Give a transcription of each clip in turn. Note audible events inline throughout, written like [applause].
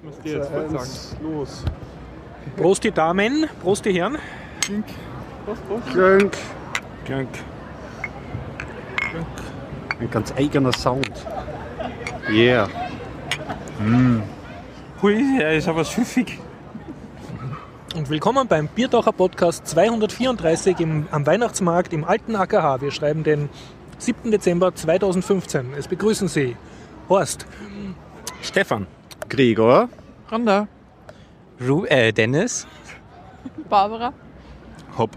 Was musst du jetzt voll sagen? los. Prost die Damen, Prost die Herren. Klönk. Klank. Ein ganz eigener Sound. Yeah. Hui, er ist aber süffig. Und willkommen beim Biertaucher Podcast 234 im, am Weihnachtsmarkt im alten AKH. Wir schreiben den 7. Dezember 2015. Es begrüßen Sie Horst, Stefan. Gregor. Randa. Ru äh, Dennis. Barbara. Hopp.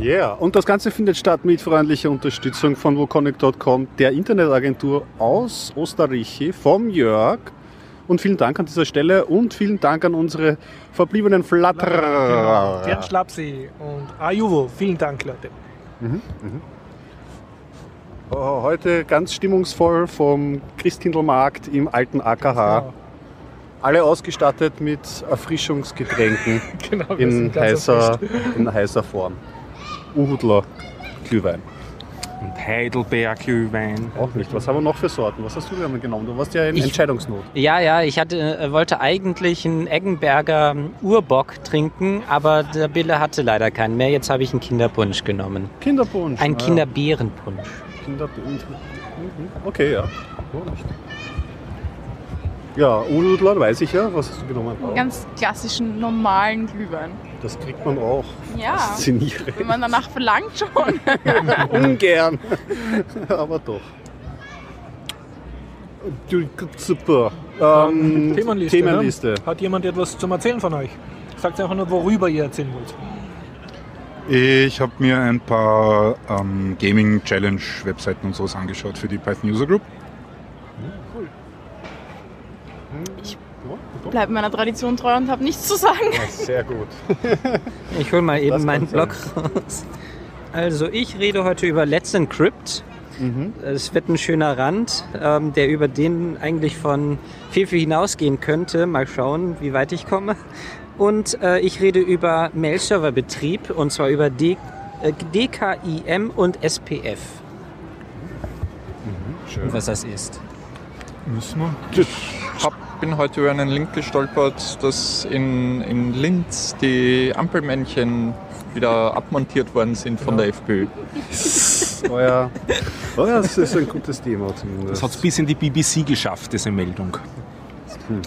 Yeah. Und das Ganze findet statt mit freundlicher Unterstützung von woconnect.com, der Internetagentur aus Österreich, vom Jörg. Und vielen Dank an dieser Stelle und vielen Dank an unsere verbliebenen Flatterer. Gerd Schlapsi und Ajuvo. Vielen Dank, Leute. Oh, Heute ganz stimmungsvoll vom Christkindlmarkt im alten AKH. Alle ausgestattet mit Erfrischungsgetränken [laughs] Genau, wir in heißer, in heißer Form. Uhudler Glühwein. Und Heidelberg Glühwein. Auch nicht. Was haben wir noch für Sorten? Was hast du denn genommen? Du warst ja in Ich- Entscheidungsnot. Ja, ja, ich hatte, äh, wollte eigentlich einen Eggenberger Urbock trinken, aber der Bille hatte leider keinen mehr. Jetzt habe ich einen Kinderpunsch genommen. Kinderpunsch. Ein Ah, Kinderbeerenpunsch. Ja. Kinderpunsch. Mhm. Okay, ja. Ja, Uhudler weiß ich ja. Was hast du genommen? Einen ganz klassischen, normalen Glühwein. Das kriegt man auch. Ja. Faszinierend. Wenn man danach verlangt schon. [laughs] Ungern. Aber doch. Du- Super. Ähm, Themenliste. Themenliste. Ne? Hat jemand etwas zum Erzählen von euch? Sagt einfach nur, worüber ihr erzählen wollt. Ich habe mir ein paar ähm, Gaming Challenge Webseiten und sowas angeschaut für die Python User Group. Bleib meiner Tradition treu und habe nichts zu sagen. Ja, sehr gut. [laughs] Ich hole mal eben Das meinen Blog raus. Also ich rede heute über Let's Encrypt. Mhm. Es wird ein schöner Rand, ähm, der über den eigentlich von Fefe hinausgehen könnte. Mal schauen, wie weit ich komme. Und äh, ich rede über Mail-Server-Betrieb und zwar über D äh, DKIM und SPF. Und was das ist. Müssen wir? Ich hab, bin heute über einen Link gestolpert, dass in, in Linz die Ampelmännchen wieder abmontiert worden sind von der FPÖ. Oh ja. oh ja, das ist ein gutes Thema Das zumindest. hat es bis in die BBC geschafft, diese Meldung. Hm.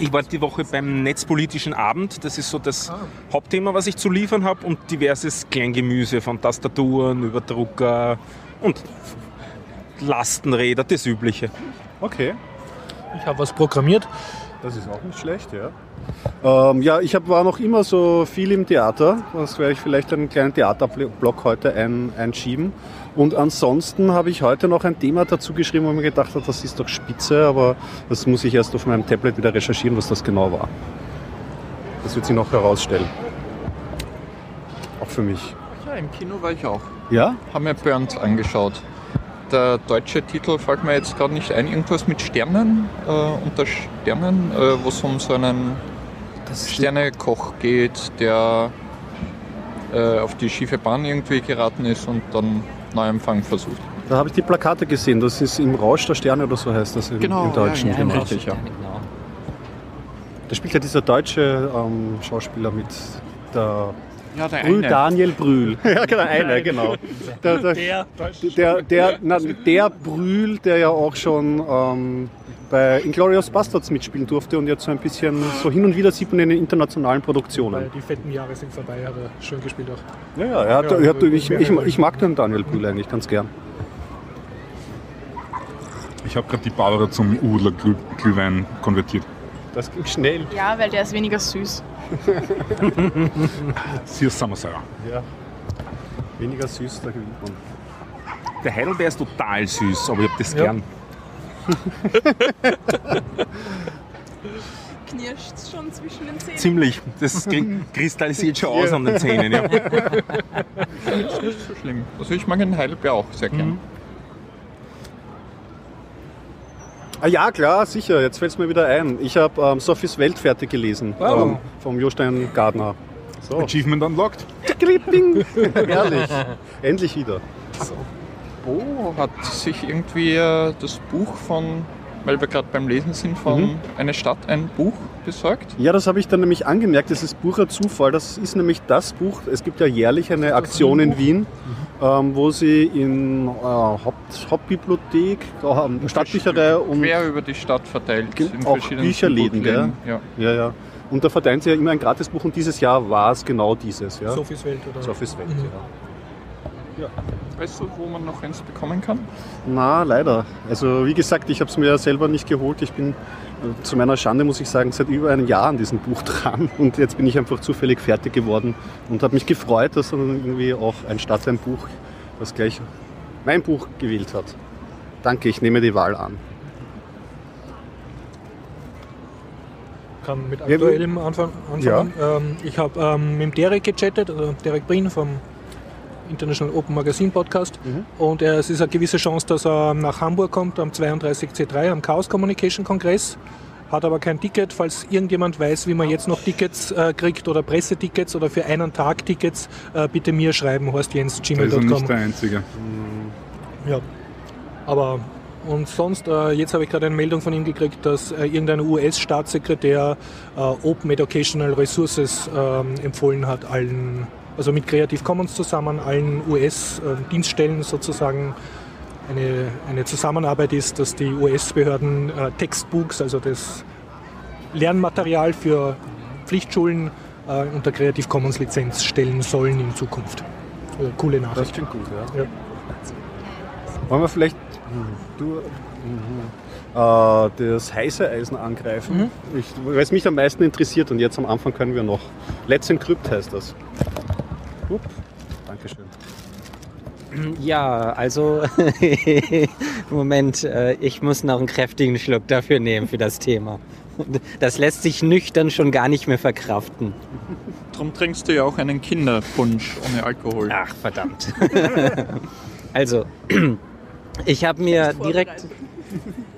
Ich war die Woche beim Netzpolitischen Abend. Das ist so das Hauptthema, was ich zu liefern habe. Und diverses Kleingemüse von Tastaturen über Drucker und Lastenräder, das Übliche. Okay, Ich habe was programmiert. das ist auch nicht schlecht, ja. Ähm, ja, ich hab, war noch immer so viel im Theater. Das werde ich vielleicht einen kleinen Theaterblock heute ein, einschieben. Und ansonsten habe ich heute noch ein Thema dazu geschrieben, wo ich mir gedacht habe, das ist doch spitze, aber das muss ich erst auf meinem Tablet wieder recherchieren, was das genau war. Das wird sich noch herausstellen. Auch für mich. Ja, im Kino war ich auch. Ja? Haben mir Burns angeschaut. Der deutsche Titel fällt mir jetzt gerade nicht ein. Irgendwas mit Sternen, äh, unter Sternen, äh, wo es um so einen Sternekoch geht, der äh, auf die schiefe Bahn irgendwie geraten ist und dann Neuempfang versucht. Da habe ich die Plakate gesehen. Das ist im Rausch der Sterne oder so heißt das im, Genau, im Deutschen. ja, im genau. Richtig, ja. Genau. Da spielt ja dieser deutsche ähm, Schauspieler mit der Ja, der Brühl, Daniel Brühl. [laughs] ja, genau, einer, genau. Der, der, Der der, der, na, der Brühl, der ja auch schon ähm, bei Inglourious Bastards mitspielen durfte und jetzt so ein bisschen so hin und wieder sieht man ihn in internationalen Produktionen. Weil die fetten Jahre sind vorbei, hat er schön gespielt auch. Ja, ja, er hat, Ja, er hat, ich, ich, ich mag den Daniel Brühl eigentlich ganz gern. Ich habe gerade die Barbara zum Udler Glüh Glühwein konvertiert. Das ging schnell. Ja, weil der ist weniger süß. [laughs] Sie ist Samosara. Ja. Weniger süß, da gewinnt man. Der Heidelbeer ist total süß, aber ich habe das Ja. gern. Knirscht schon zwischen den Zähnen. Ziemlich. Das kri- [laughs] kristallisiert schon aus an den Zähnen. Ja. Nicht so schlimm. Also ich mag den Heidelbeer auch sehr gern. Ah ja, klar, sicher. Jetzt fällt es mir wieder ein. Ich habe ähm, Sophies Welt fertig gelesen. Wow. Ähm, vom Jostein Gardner. So. Achievement unlocked. Klipping. Herrlich. Endlich wieder. Bo hat sich irgendwie äh, das Buch von weil wir gerade beim Lesen sind von Mhm. Eine Stadt, ein Buch besorgt. Ja, das habe ich dann nämlich angemerkt. Das ist purer Zufall. Das ist nämlich das Buch. Es gibt ja jährlich eine Aktion in Wien, ähm, wo sie in äh, Haupt, Hauptbibliothek, äh, Stadtbücherei und Quer über die Stadt verteilt. In auch verschiedenen Bücherläden, Buchläden. Ja. ja, ja. Und da verteilen sie ja immer ein Gratisbuch und dieses Jahr war es genau dieses. Ja? Sophies Welt oder? Sophies Welt, Mhm. ja. Weißt du, wo man noch eins bekommen kann? Na, leider. Also wie gesagt, ich habe es mir ja selber nicht geholt. Ich bin äh, zu meiner Schande, muss ich sagen, seit über einem Jahr an diesem Buch [laughs] dran. Und jetzt bin ich einfach zufällig fertig geworden und habe mich gefreut, dass dann irgendwie auch ein Stadt ein Buch, das gleich mein Buch gewählt hat. Danke, ich nehme die Wahl an. kann mit Ja, aktuellem anfangen. anfangen. Ähm, ich habe ähm, mit Derek gechattet, also Derek Brien vom International Open Magazine Podcast. Mhm. Und er, es ist eine gewisse Chance, dass er nach Hamburg kommt am 32C3 am Chaos Communication Kongress. Hat aber kein Ticket. Falls irgendjemand weiß, wie man jetzt noch Tickets äh, kriegt oder Pressetickets oder für einen Tag Tickets, äh, bitte mir schreiben, Da ist er nicht horstjens.gmail.com. der Einzige. Ja. Aber und sonst, äh, jetzt habe ich gerade eine Meldung von ihm gekriegt, dass äh, irgendein US-Staatssekretär äh, Open Educational Resources ähm, empfohlen hat, allen, also mit Creative Commons zusammen, allen US-Dienststellen sozusagen eine, eine Zusammenarbeit ist, dass die US-Behörden äh, Textbooks, also das Lernmaterial für Pflichtschulen äh, unter Creative Commons Lizenz stellen sollen in Zukunft. Also, coole Das Nachricht. klingt gut, ja. Ja. Wollen wir vielleicht du, äh, das heiße Eisen angreifen? Ich, weil es mich am meisten interessiert und jetzt am Anfang können wir noch. Let's Encrypt heißt das. Upp. Dankeschön. Ja, also [laughs] Moment, äh, ich muss noch einen kräftigen Schluck dafür nehmen für das Thema. Das lässt sich nüchtern schon gar nicht mehr verkraften. Darum trinkst du ja auch einen Kinderpunsch ohne Alkohol. Ach, verdammt. [laughs] also, [clears throat] ich habe mir direkt,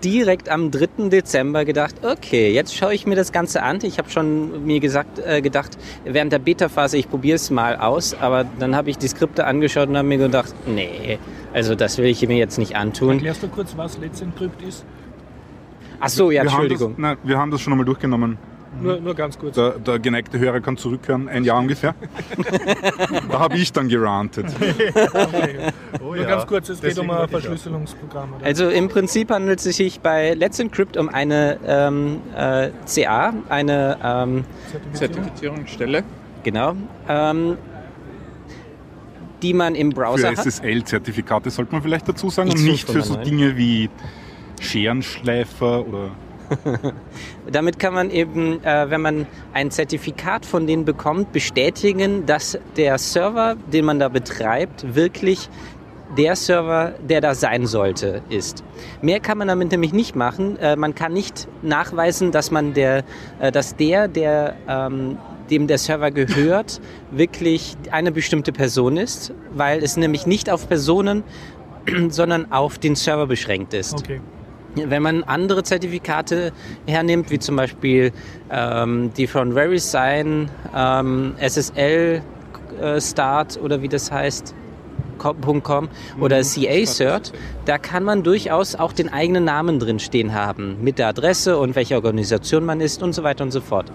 direkt am 3. Dezember gedacht, okay, jetzt schaue ich mir das Ganze an. Ich habe schon mir gesagt, äh, gedacht, während der Beta-Phase, ich probiere es mal aus, aber dann habe ich die Skripte angeschaut und habe mir gedacht, nee, also das will ich mir jetzt nicht antun. Erklärst du kurz, was Let's Encrypt ist? Ach so, ja, wir haben Entschuldigung. Das, nein, wir haben das schon einmal durchgenommen. Nur, nur ganz kurz. Der, der geneigte Hörer kann zurückhören, ein Jahr ungefähr. [laughs] da habe ich dann gerantet. [laughs] Oh, Nur ganz kurz, es geht um ein Verschlüsselungsprogramm. Oder? Also im Prinzip handelt es sich bei Let's Encrypt um eine ähm, äh, CA, eine ähm, Zertifizierungsstelle. genau, ähm, die man im Browser Für. SSL-Zertifikate sollte man vielleicht dazu sagen Ich und nicht für so. Dinge wie Scherenschleifer oder [laughs] Damit kann man eben, äh, wenn man ein Zertifikat von denen bekommt, bestätigen, dass der Server, den man da betreibt, wirklich der Server, der da sein sollte, ist. Mehr kann man damit nämlich nicht machen. Äh, man kann nicht nachweisen, dass man der, äh, dass der, der ähm, dem der Server gehört, wirklich eine bestimmte Person ist, weil es nämlich nicht auf Personen, [clears throat] sondern auf den Server beschränkt ist. Okay. Wenn man andere Zertifikate hernimmt, wie zum Beispiel ähm, die von VeriSign, ähm, SSL äh, Start oder wie das heißt, com- oder CA Cert, da kann man durchaus auch den eigenen Namen drin stehen haben, mit der Adresse und welche Organisation man ist und so weiter und so fort.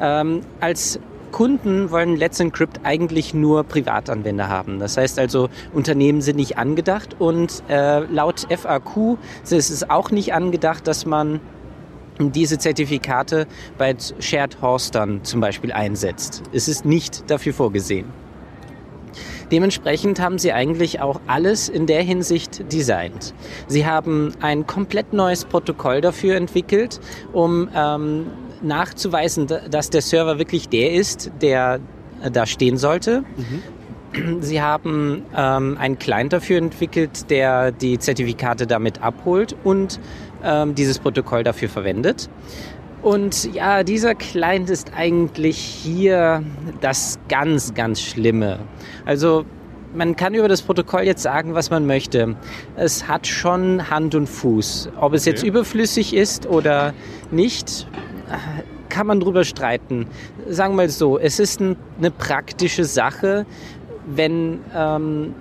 Ähm, als Kunden wollen Let's Encrypt eigentlich nur Privatanwender haben. Das heißt also, Unternehmen sind nicht angedacht und äh, laut FAQ ist es auch nicht angedacht, dass man diese Zertifikate bei Shared Hostern zum Beispiel einsetzt. Es ist nicht dafür vorgesehen. Dementsprechend haben sie eigentlich auch alles in der Hinsicht designt. Sie haben ein komplett neues Protokoll dafür entwickelt, um ähm, nachzuweisen, da- dass der Server wirklich der ist, der da stehen sollte. Sie haben ähm, einen Client dafür entwickelt, der die Zertifikate damit abholt und ähm, dieses Protokoll dafür verwendet. Und ja, dieser Client ist eigentlich hier das ganz, ganz Schlimme. Also man kann über das Protokoll jetzt sagen, was man möchte. Es hat schon Hand und Fuß. Ob es jetzt überflüssig ist oder nicht, kann man drüber streiten. Sagen wir mal so, es ist ein, eine praktische Sache, wenn, ähm,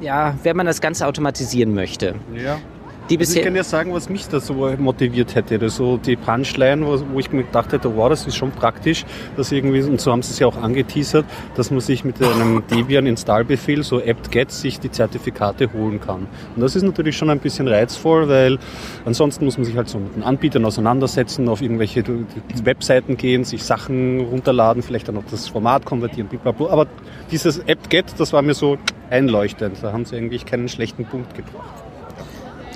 ja, wenn man das Ganze automatisieren möchte. Ja. Die Also ich bisher kann ja sagen, was mich da so motiviert hätte. oder So die Punchline, wo, wo ich mir gedacht hätte, wow, das ist schon praktisch, dass irgendwie, und so haben sie es ja auch angeteasert, dass man sich mit einem [laughs] Debian-Installbefehl, so apt-get, sich die Zertifikate holen kann. Und das ist natürlich schon ein bisschen reizvoll, weil ansonsten muss man sich halt so mit den Anbietern auseinandersetzen, auf irgendwelche Webseiten gehen, sich Sachen runterladen, vielleicht dann auch das Format konvertieren, blablabla. aber dieses apt-get, das war mir so einleuchtend. Da haben sie eigentlich keinen schlechten Punkt gebracht.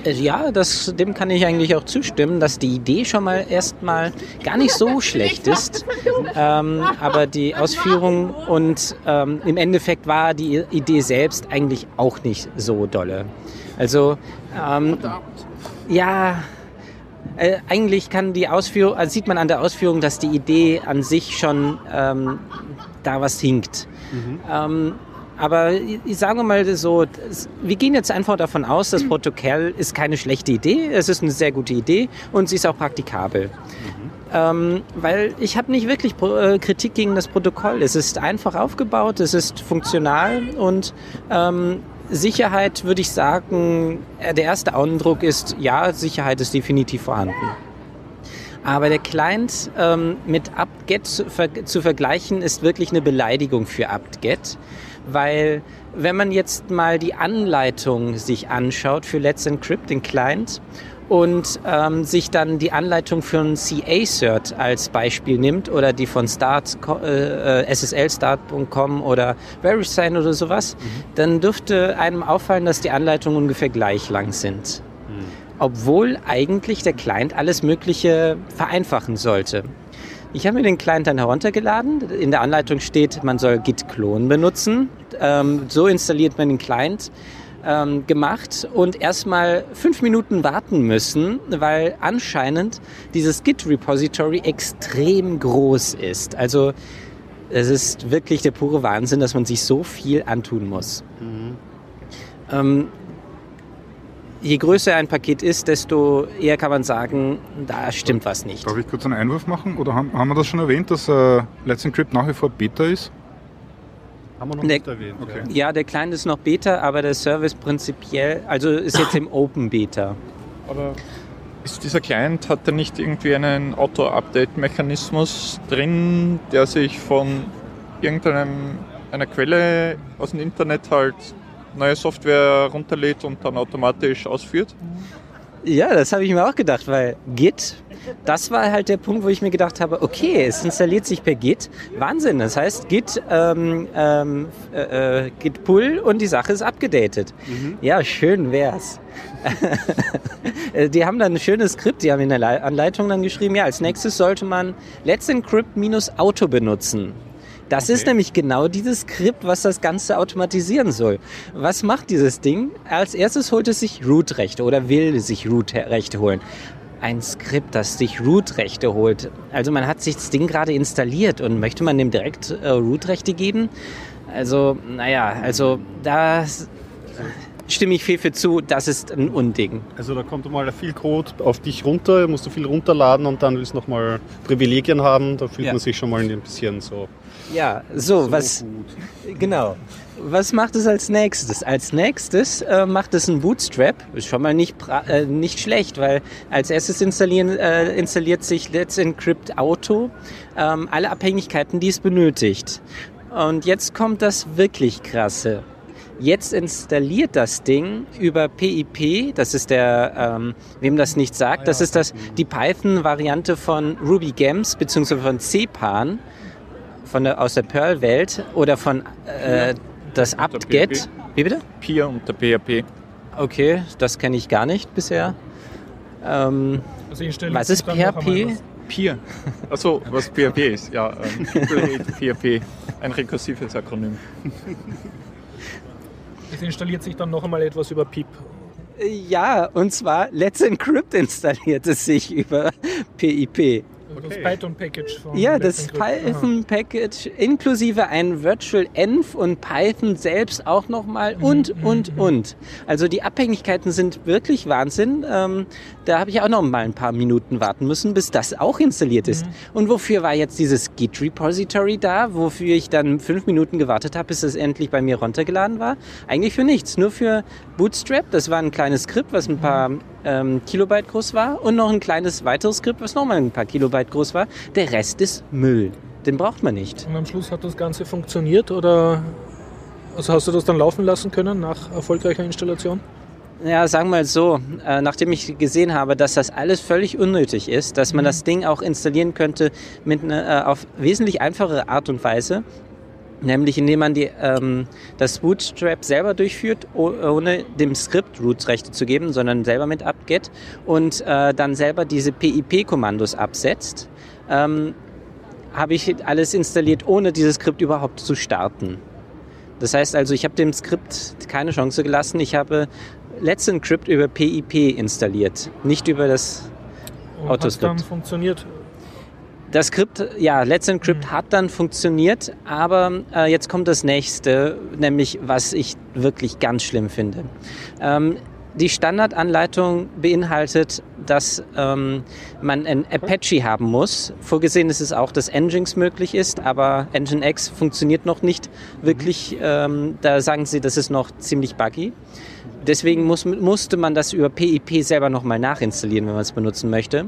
Äh, Ja, das, dem kann ich eigentlich auch zustimmen, dass die Idee schon mal erstmal gar nicht so schlecht ist. Ähm, aber die Ausführung und ähm, im Endeffekt war die Idee selbst eigentlich auch nicht so dolle. Also, ähm, ja, äh, eigentlich kann die Ausführung, also sieht man an der Ausführung, dass die Idee an sich schon ähm, da was hinkt. Ähm, aber ich sage mal so, wir gehen jetzt einfach davon aus, das Protokoll ist keine schlechte Idee, es ist eine sehr gute Idee und sie ist auch praktikabel. Ähm, weil ich habe nicht wirklich äh, Kritik gegen das Protokoll. Es ist einfach aufgebaut, es ist funktional und ähm, Sicherheit würde ich sagen, äh, der erste Eindruck ist, ja, Sicherheit ist definitiv vorhanden. Aber der Client ähm, mit apt-get zu, ver zu vergleichen, ist wirklich eine Beleidigung für apt-get, weil wenn man jetzt mal die Anleitung sich anschaut für Let's Encrypt, den Client, und ähm, sich dann die Anleitung für ein CA-Cert als Beispiel nimmt oder die von Start, äh, äh, SSLstart.com oder VeriSign oder sowas, dann dürfte einem auffallen, dass die Anleitungen ungefähr gleich lang sind. Obwohl eigentlich der Client alles Mögliche vereinfachen sollte. Ich habe mir den Client dann heruntergeladen. In der Anleitung steht, man soll git-clone benutzen. Ähm, so installiert man den Client ähm, gemacht und erstmal fünf Minuten warten müssen, weil anscheinend dieses Git-Repository extrem groß ist. Also es ist wirklich der pure Wahnsinn, dass man sich so viel antun muss. Ähm, je größer ein Paket ist, desto eher kann man sagen, da stimmt was nicht. Darf ich kurz einen Einwurf machen? Oder haben, haben wir das schon erwähnt, dass äh, Let's Encrypt nach wie vor Beta ist? Haben wir noch Nee. nicht erwähnt. Okay. Ja, der Client ist noch Beta, aber der Service prinzipiell, also ist jetzt im Open Beta. Aber ist dieser Client, hat er nicht irgendwie einen Auto-Update-Mechanismus drin, der sich von irgendeinem einer Quelle aus dem Internet halt neue Software runterlädt und dann automatisch ausführt? Ja, das habe ich mir auch gedacht, weil Git, das war halt der Punkt, wo ich mir gedacht habe, okay, es installiert sich per Git. Wahnsinn, das heißt Git, ähm, ähm, äh, äh, Git Pull und die Sache ist abgedatet. Ja, schön wär's. [laughs] Äh, die haben dann ein schönes Skript, die haben in der Le- Anleitung dann geschrieben, ja, als nächstes sollte man Let's Encrypt minus Auto benutzen. Das ist nämlich genau dieses Skript, was das Ganze automatisieren soll. Was macht dieses Ding? Als erstes holt es sich Root-Rechte oder will sich Root-Rechte holen. Ein Skript, das sich Root-Rechte holt. Also man hat sich das Ding gerade installiert und möchte man dem direkt äh, Root-Rechte geben? Also, naja, also da stimme ich Fefe zu, das ist ein Unding. Also da kommt mal viel Code auf dich runter, musst du viel runterladen und dann willst du nochmal Privilegien haben. Da fühlt Ja. man sich schon mal ein bisschen so. Ja, so, was, genau. Was macht es als nächstes? Als nächstes äh, macht es ein Bootstrap. Ist schon mal nicht, äh, nicht schlecht, weil als erstes installieren, äh, installiert sich Let's Encrypt Auto ähm, alle Abhängigkeiten, die es benötigt. Und jetzt kommt das wirklich krasse. Jetzt installiert das Ding über PIP, das ist der, ähm, wem das nicht sagt, das ist das, die Python-Variante von Ruby Gems beziehungsweise von CPAN von der, aus der Perl-Welt oder von äh, das apt-get. Wie bitte? Peer unter PHP. Okay, das kenne ich gar nicht bisher. Ähm, Also ich stelle was ist PHP? was. Peer. Achso, was PHP ist. Ja, ähm, PHP. Ein rekursives Akronym. [laughs] Es installiert sich dann noch einmal etwas über PIP. Ja, und zwar Let's Encrypt installiert es sich über PIP. Also Das Python-Package von Ja, das. Python-Package inklusive ein Virtual Env und Python selbst auch nochmal und, Mhm, und, mhm. und. Also die Abhängigkeiten sind wirklich Wahnsinn. Ähm, da habe ich auch noch mal ein paar Minuten warten müssen, bis das auch installiert ist. Mhm. Und wofür war jetzt dieses Git-Repository da? Wofür ich dann fünf Minuten gewartet habe, bis es endlich bei mir runtergeladen war? Eigentlich für nichts, nur für Bootstrap. Das war ein kleines Skript, was ein paar ähm, Kilobyte groß war und noch ein kleines weiteres Skript, was nochmal ein paar Kilobyte groß war. Der Rest ist Müll. Den braucht man nicht. Und am Schluss hat das Ganze funktioniert oder also hast du das dann laufen lassen können nach erfolgreicher Installation? Ja, sagen wir mal so, äh, nachdem ich gesehen habe, dass das alles völlig unnötig ist, dass man das Ding auch installieren könnte mit ne, äh, auf wesentlich einfachere Art und Weise, nämlich indem man die, ähm, das Bootstrap selber durchführt, oh, ohne dem Skript Root-Rechte zu geben, sondern selber mit apt-get und äh, dann selber diese PIP-Kommandos absetzt, ähm, habe ich alles installiert, ohne dieses Skript überhaupt zu starten. Das heißt also, ich habe dem Skript keine Chance gelassen. Ich habe Let's Encrypt über PIP installiert, nicht über das Und hat dann funktioniert? Das Skript, ja, Let's Encrypt hat dann funktioniert, aber äh, jetzt kommt das nächste, nämlich was ich wirklich ganz schlimm finde. Ähm, die Standardanleitung beinhaltet, dass ähm, man ein Apache haben muss. Vorgesehen ist es auch, dass Nginx möglich ist, aber Nginx funktioniert noch nicht wirklich. Ähm, da sagen sie, das ist noch ziemlich buggy. Deswegen muss, musste man das über PIP selber nochmal nachinstallieren, wenn man es benutzen möchte.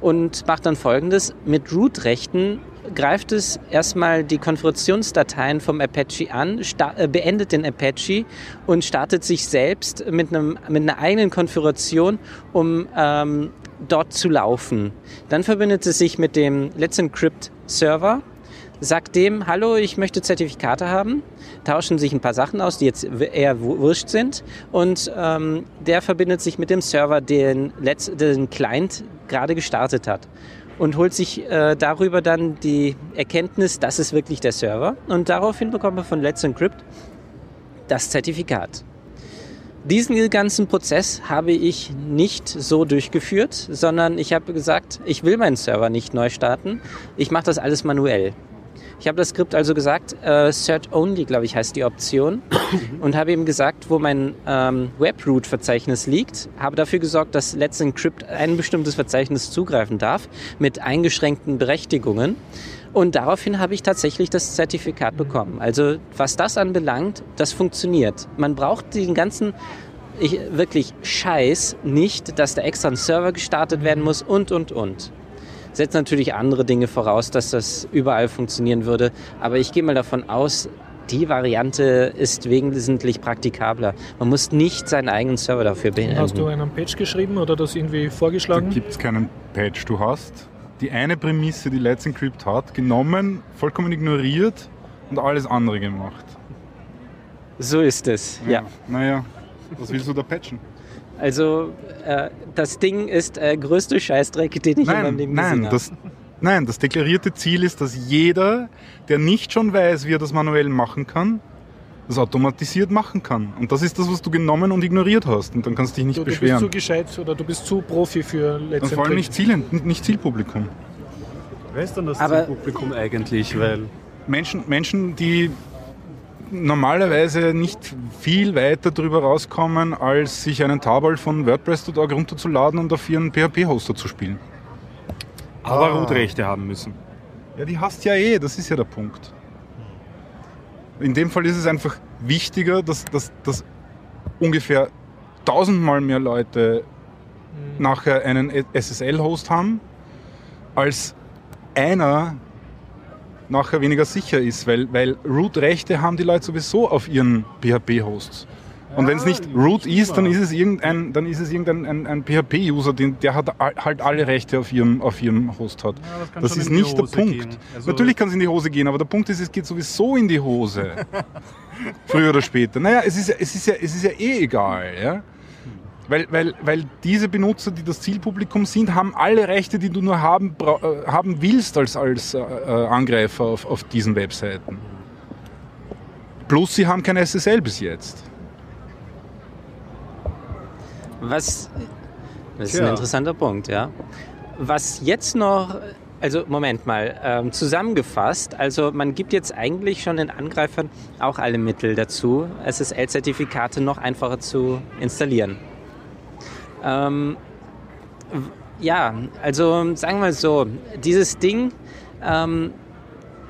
Und macht dann folgendes. Mit Root-Rechten greift es erstmal die Konfigurationsdateien vom Apache an, äh, beendet den Apache und startet sich selbst mit, einem, mit einer eigenen Konfiguration, um ähm, dort zu laufen. Dann verbindet es sich mit dem Let's Encrypt Server, sagt dem, hallo, ich möchte Zertifikate haben, tauschen sich ein paar Sachen aus, die jetzt eher wu- wurscht sind. Und ähm, der verbindet sich mit dem Server, den, Let's, den Client gerade gestartet hat. Und holt sich äh, darüber dann die Erkenntnis, das ist wirklich der Server. Und daraufhin bekommt man von Let's Encrypt das Zertifikat. Diesen ganzen Prozess habe ich nicht so durchgeführt, sondern ich habe gesagt, ich will meinen Server nicht neu starten, ich mache das alles manuell. Ich habe das Skript also gesagt, äh, Search Only, glaube ich, heißt die Option, und habe ihm gesagt, wo mein ähm, Webroot-Verzeichnis liegt, habe dafür gesorgt, dass Let's Encrypt ein bestimmtes Verzeichnis zugreifen darf, mit eingeschränkten Berechtigungen. Und daraufhin habe ich tatsächlich das Zertifikat bekommen. Also was das anbelangt, das funktioniert. Man braucht den ganzen ich, wirklich Scheiß nicht, dass da extra ein Server gestartet werden muss und, und, und. Setzt natürlich andere Dinge voraus, dass das überall funktionieren würde. Aber ich gehe mal davon aus, die Variante ist wesentlich praktikabler. Man muss nicht seinen eigenen Server dafür Hast du beenden. einen Patch geschrieben oder das irgendwie Da vorgeschlagen? gibt es keinen Patch. Du hast die eine Prämisse, die Let's Encrypt hat, genommen, vollkommen ignoriert und alles andere gemacht. So ist es, ja. Naja, was willst du da patchen? Also äh, das Ding ist äh, größte Scheißdreck, den ich in meinem Nein, Leben nein, gesehen habe. das, nein, das deklarierte Ziel ist, dass jeder, der nicht schon weiß, wie er das manuell machen kann, das automatisiert machen kann. Und das ist das, was du genommen und ignoriert hast. Und dann kannst du dich nicht du, du bist beschweren. zu gescheit oder du bist zu Profi für Und Let's vor allem nicht. Ziel, nicht Zielpublikum. Wer ist denn das Aber- Publikum eigentlich? Weil Menschen, Menschen, die normalerweise nicht viel weiter drüber rauskommen, als sich einen Tarball von WordPress.org runterzuladen und auf ihren PHP-Hoster zu spielen. Aber Root-Rechte haben müssen. Ja, die hast ja eh, das ist ja der Punkt. In dem Fall ist es einfach wichtiger, dass, dass, dass ungefähr tausendmal mehr Leute nachher einen SSL-Host haben, als einer nachher weniger sicher ist, weil, weil Root-Rechte haben die Leute sowieso auf ihren PHP-Hosts. Und wenn es nicht Root ist, dann ist es irgendein, dann ist es irgendein ein, ein PHP-User, der hat halt alle Rechte auf ihrem, auf ihrem Host hat. das kann das schon ist nicht der Punkt. Also- Natürlich kann es in die Hose gehen, aber der Punkt ist, es geht sowieso in die Hose. [laughs] Früher oder später. Naja, es ist ja, es ist ja, es ist ja eh egal. Ja? Weil, weil, weil diese Benutzer, die das Zielpublikum sind, haben alle Rechte, die du nur haben, äh, haben willst als, als äh, äh, Angreifer auf, auf diesen Webseiten. Plus sie haben kein SSL bis jetzt. Was, das ist Tja. ein interessanter Punkt, ja. Was jetzt noch, also Moment mal, ähm, zusammengefasst, also man gibt jetzt eigentlich schon den Angreifern auch alle Mittel dazu, SSL-Zertifikate noch einfacher zu installieren. Ähm, ja, also sagen wir mal so, dieses Ding ähm,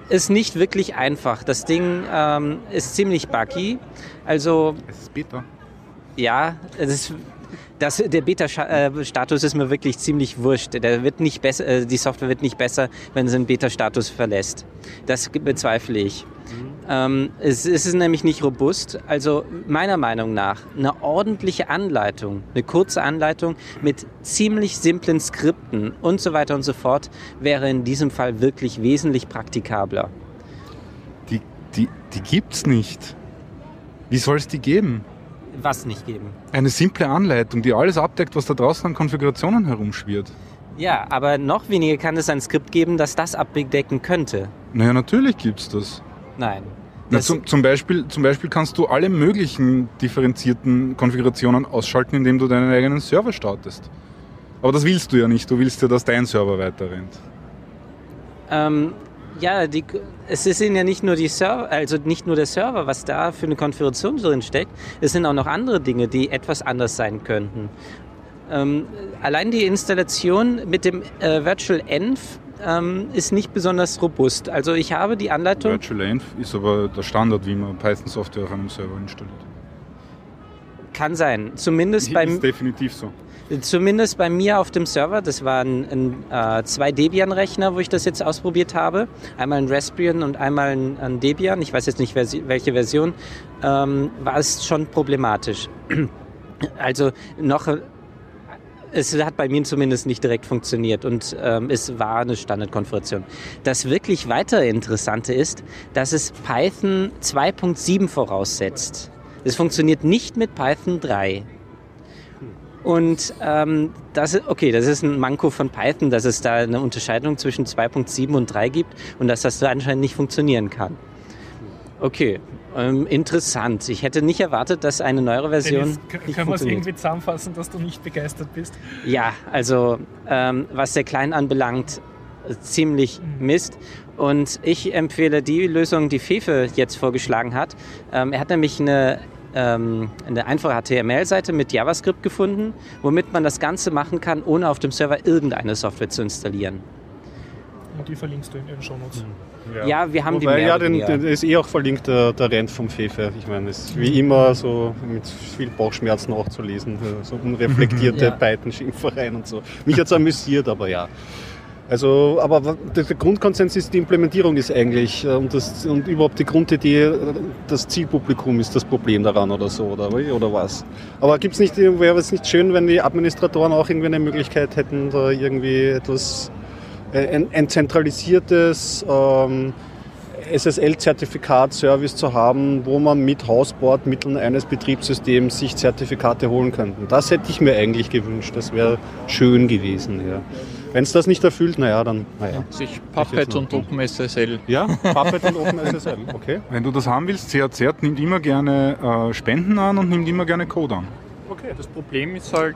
ist nicht wirklich einfach. Das Ding ähm, ist ziemlich buggy. Also Es ist Beta. ja, es ist, Das, der Beta-Status ist mir wirklich ziemlich wurscht. Der wird nicht besser, äh, die Software wird nicht besser, wenn sie den Beta-Status verlässt. Das bezweifle ich. Ähm, es, es ist nämlich nicht robust. Also meiner Meinung nach eine ordentliche Anleitung, eine kurze Anleitung mit ziemlich simplen Skripten und so weiter und so fort wäre in diesem Fall wirklich wesentlich praktikabler. Die, die, die gibt's nicht. Wie soll es die geben? Was nicht geben. Eine simple Anleitung, die alles abdeckt, was da draußen an Konfigurationen herumschwirrt. Ja, aber noch weniger kann es ein Skript geben, das das abdecken könnte. Naja, natürlich gibt's das. Nein. Na, zum, zum, Beispiel, zum Beispiel kannst du alle möglichen differenzierten Konfigurationen ausschalten, indem du deinen eigenen Server startest. Aber das willst du ja nicht. Du willst ja, dass dein Server weiter rennt. Ähm, ja, die, es sind ja nicht nur die Server, also nicht nur der Server, was da für eine Konfiguration drin steckt. Es sind auch noch andere Dinge, die etwas anders sein könnten. Ähm, allein die Installation mit dem äh, Virtual Env ähm, ist nicht besonders robust. Also ich habe die Anleitung. Virtual Env ist aber der Standard, wie man Python-Software auf einem Server installiert. Kann sein. Zumindest ist beim, definitiv so. Zumindest bei mir auf dem Server, das war ein, ein äh, zwei Debian-Rechner, wo ich das jetzt ausprobiert habe. Einmal ein Raspbian und einmal ein, ein Debian. Ich weiß jetzt nicht, versi- welche Version. Ähm, war es schon problematisch. [clears throat] Also noch, es hat bei mir zumindest nicht direkt funktioniert und ähm, es war eine Standardkonfiguration. Das wirklich weitere Interessante ist, dass es Python 2.7 voraussetzt. Es funktioniert nicht mit Python 3. Und ähm, das, ist- okay, das ist ein Manko von Python, dass es da eine Unterscheidung zwischen 2.7 und 3 gibt und dass das so anscheinend nicht funktionieren kann. Okay, ähm, interessant. Ich hätte nicht erwartet, dass eine neuere Version Dennis, können wir es irgendwie zusammenfassen, dass du nicht begeistert bist? Ja, also ähm, was der Klein anbelangt, äh, ziemlich Mist. Und ich empfehle die Lösung, die Fefe jetzt vorgeschlagen hat. Ähm, er hat nämlich eine, ähm, eine einfache HTML-Seite mit JavaScript gefunden, womit man das Ganze machen kann, ohne auf dem Server irgendeine Software zu installieren. Und die verlinkst du in den Shownotes. Ja, wir haben die Wobei, mehr ja, den, den ist eh auch verlinkt, der, der Rent vom Fefe. Ich meine, es ist wie immer so mit viel Bauchschmerzen auch zu lesen, so unreflektierte [laughs] Ja. Python-Schimpfereien und so. Mich hat es amüsiert, aber ja. Also, aber der Grundkonsens ist, die Implementierung ist eigentlich äh, und, das, und überhaupt die Grundidee, äh, das Zielpublikum ist das Problem daran oder so, oder, oder was? Aber wäre es nicht schön, wenn die Administratoren auch irgendwie eine Möglichkeit hätten, da irgendwie etwas, äh, ein, ein zentralisiertes ähm, SSL-Zertifikat-Service zu haben, wo man mit Hausbordmitteln eines Betriebssystems sich Zertifikate holen könnte. Das hätte ich mir eigentlich gewünscht. Das wäre schön gewesen. Ja. Wenn es das nicht erfüllt, naja, dann naja. Sich Puppet und OpenSSL. Ja, [laughs] Puppet und OpenSSL, okay. Wenn du das haben willst, CRZ nimmt immer gerne äh, Spenden an und nimmt immer gerne Code an. Okay, das Problem ist halt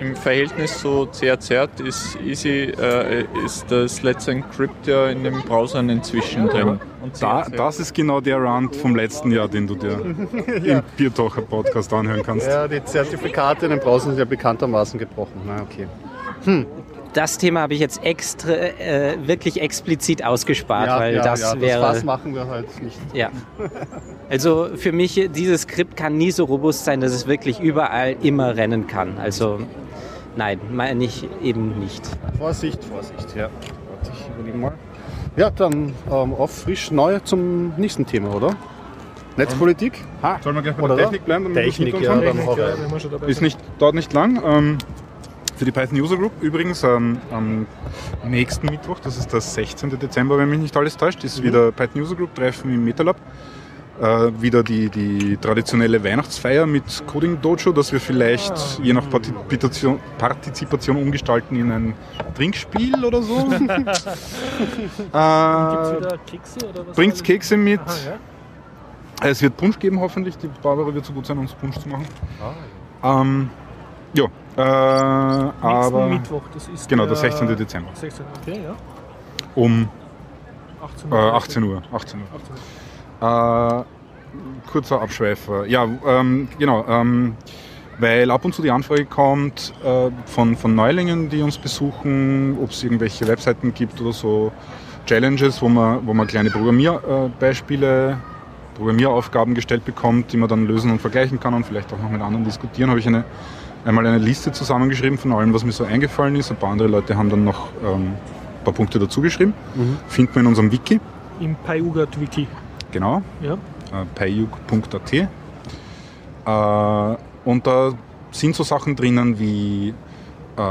im Verhältnis zu CRZ ist Easy, äh, ist das Let's Encrypt ja in den Browsern inzwischen drin. Und Da, das ist genau der Rand vom letzten Jahr, den du dir [laughs] im Biertocher Podcast anhören kannst. Ja, die Zertifikate in den Browsern sind ja bekanntermaßen gebrochen. Na, okay. Das Thema habe ich jetzt extra, äh, wirklich explizit ausgespart, ja, weil ja, das ja, wäre. das Fass machen wir halt nicht. Ja. Also für mich, dieses Skript kann nie so robust sein, dass es wirklich überall immer rennen kann. Also nein, meine ich eben nicht. Vorsicht, Vorsicht, ja. Warte, ich überlege mal. Ja, dann ähm, auf frisch neu zum nächsten Thema, oder? Netzpolitik? Ha. Sollen wir gleich bei der? Technik bleiben? Technik, ja, schon dabei Ist nicht, dauert nicht lang. Ähm, für die Python User Group übrigens ähm, am nächsten Mittwoch, das ist der 16. Dezember, wenn mich nicht alles täuscht, ist wieder Python User Group Treffen im MetaLab. Äh, wieder die, die traditionelle Weihnachtsfeier mit Coding Dojo, das wir vielleicht je nach Partizipation, Partizipation umgestalten in ein Trinkspiel oder so. Gibt es [laughs] äh, wieder Kekse oder was? bringt's Kekse mit. Aha, ja. Es wird Punsch geben, hoffentlich. Die Barbara wird so gut sein, uns Punsch zu machen. Ah, Ähm, ja, äh, Nächsten aber Mittwoch, das ist genau, der der 16. Dezember 16. Okay, ja. um 18 äh, 18 Uhr. 18 Uhr. 18 Uhr. Äh, kurzer Abschweifer. Ja, ähm, genau. Ähm, weil ab und zu die Anfrage kommt äh, von, von Neulingen, die uns besuchen, ob es irgendwelche Webseiten gibt oder so Challenges, wo man, wo man kleine Programmierbeispiele, Programmieraufgaben gestellt bekommt, die man dann lösen und vergleichen kann und vielleicht auch noch mit anderen diskutieren. Habe ich eine einmal eine Liste zusammengeschrieben von allem, was mir so eingefallen ist. Ein paar andere Leute haben dann noch ähm, ein paar Punkte dazu geschrieben. Findet man in unserem Wiki, Im PyUGAT-Wiki. genau, Ja. äh, payug.at. Äh, und da sind so Sachen drinnen wie äh,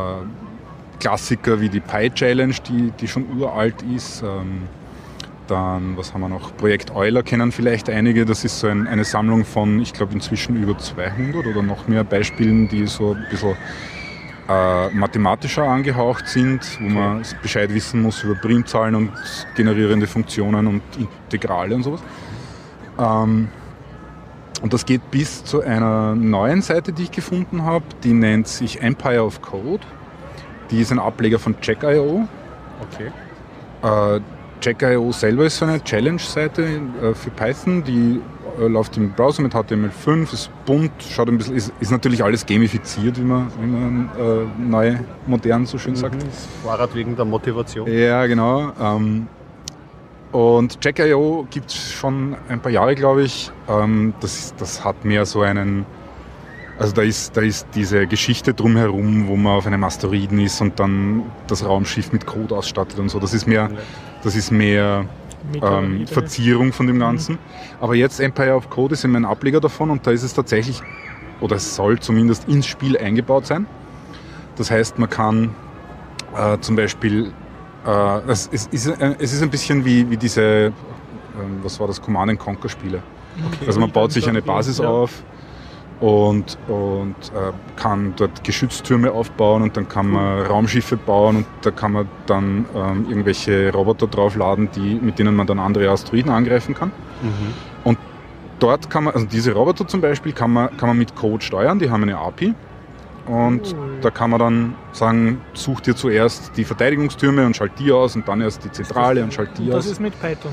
Klassiker wie die Pi Challenge, die, die schon uralt ist. Ähm, dann, was haben wir noch? Projekt Euler kennen vielleicht einige. Das ist so ein, eine Sammlung von, ich glaube, inzwischen über 200 oder noch mehr Beispielen, die so ein bisschen äh, mathematischer angehaucht sind, wo man Bescheid wissen muss über Primzahlen und generierende Funktionen und Integrale und sowas. Ähm, und das geht bis zu einer neuen Seite, die ich gefunden habe, die nennt sich Empire of Code. Die ist ein Ableger von Check.io. Okay. Äh, Check.io selber ist so eine Challenge-Seite äh, für Python, die äh, läuft im Browser mit HTML5, ist bunt, schaut ein bisschen, ist, ist natürlich alles gamifiziert, wie man, wie man äh, neu, modern so schön sagt. Fahrrad wegen der Motivation. Ja, genau. Ähm, und Check.io gibt es schon ein paar Jahre, glaube ich. Ähm, das, das hat mehr so einen. Also da ist, da ist diese Geschichte drumherum, wo man auf einem Asteroiden ist und dann das Raumschiff mit Code ausstattet und so. Das ist mehr, das ist mehr ähm. Verzierung von dem Ganzen. Aber jetzt Empire of Code ist eben ein Ableger davon und da ist es tatsächlich, oder es soll zumindest ins Spiel eingebaut sein. Das heißt, man kann äh, zum Beispiel, äh, es, ist, äh, es ist ein bisschen wie, wie diese, ähm, was war das, Command Conquer Spiele. Also man baut sich eine Basis auf und, und äh, kann dort Geschütztürme aufbauen und dann kann man Raumschiffe bauen und da kann man dann ähm, irgendwelche Roboter draufladen, die, mit denen man dann andere Asteroiden angreifen kann. Und dort kann man, also diese Roboter zum Beispiel, kann man, kann man mit Code steuern, die haben eine API. Und da kann man dann sagen, such dir zuerst die Verteidigungstürme und schalt die aus und dann erst die Zentrale und schalt die Das aus. ist mit Python.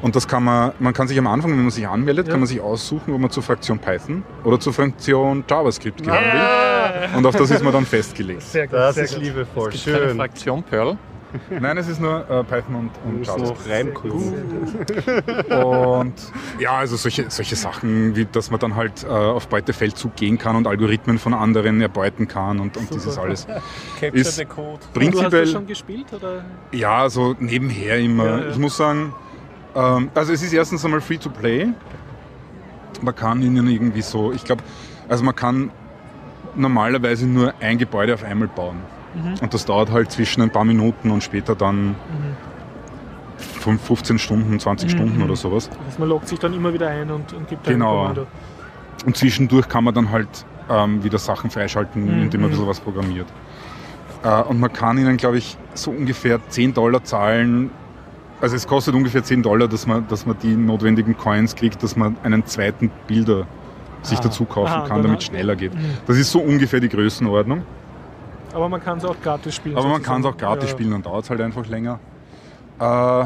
Und das kann man, man kann sich am Anfang, wenn man sich anmeldet, Ja. kann man sich aussuchen, ob man zur Fraktion Python oder zur Fraktion JavaScript gehören will. Und auf das ist man dann festgelegt. Sehr gut. Das sehr ist gut. liebevoll. Es gibt keine Schön. Fraktion Perl. [laughs] Nein, es ist nur äh, Python und, und JavaScript. noch Reimkurs. Und ja, also solche, solche Sachen, wie dass man dann halt äh, auf Beutefeldzug gehen kann und Algorithmen von anderen erbeuten kann und, und dieses alles. Capture Ist the Code. Du hast Prinzipiell, das schon gespielt? Oder? ja, so nebenher immer. Ja, ja. Ich muss sagen, ähm, also es ist erstens einmal free to play. Man kann ihnen irgendwie so, ich glaube, also man kann normalerweise nur ein Gebäude auf einmal bauen. Mhm. Und das dauert halt zwischen ein paar Minuten und später dann 5, 15 Stunden, 20 Mhm. Stunden oder sowas. Also man loggt sich dann immer wieder ein und, und gibt ein Genau. Kommando. Und zwischendurch kann man dann halt ähm, wieder Sachen freischalten, Mhm. indem man ein bisschen was programmiert. Äh, und man kann ihnen, glaube ich, so ungefähr 10 Dollar zahlen. Also es kostet ungefähr 10 Dollar, dass man, dass man die notwendigen Coins kriegt, dass man einen zweiten Bilder sich Ah. dazu kaufen Aha, kann, damit es schneller geht. Mhm. Das ist so ungefähr die Größenordnung. Aber man kann es auch gratis spielen. Aber man kann es auch gratis Ja. spielen, dann dauert es halt einfach länger. Äh,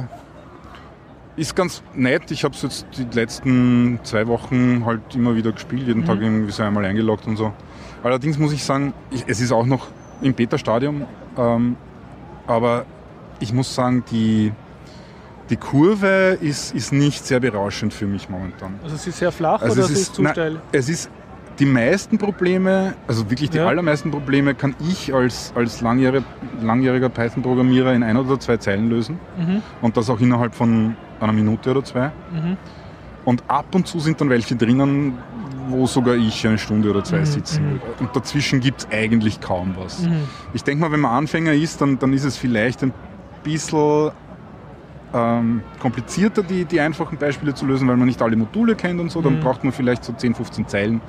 ist ganz nett. Ich habe es jetzt die letzten zwei Wochen halt immer wieder gespielt, jeden Mhm. Tag irgendwie so einmal eingeloggt und so. Allerdings muss ich sagen, ich, es ist auch noch im Beta-Stadium, ähm, aber ich muss sagen, die, die Kurve ist, ist nicht sehr berauschend für mich momentan. Also es ist sehr flach Also oder es ist, ist- zu nein, steil? Es ist die meisten Probleme, also wirklich die Ja. allermeisten Probleme, kann ich als, als langjähriger, langjähriger Python-Programmierer in ein oder zwei Zeilen lösen. Mhm. Und das auch innerhalb von einer Minute oder zwei. Mhm. Und ab und zu sind dann welche drinnen, wo sogar ich eine Stunde oder zwei Mhm, sitzen mhm. würde. Und dazwischen gibt es eigentlich kaum was. Mhm. Ich denke mal, wenn man Anfänger ist, dann, dann ist es vielleicht ein bisschen ähm, komplizierter, die, die einfachen Beispiele zu lösen, weil man nicht alle Module kennt und so. Dann Mhm. braucht man vielleicht so 10, 15 Zeilen.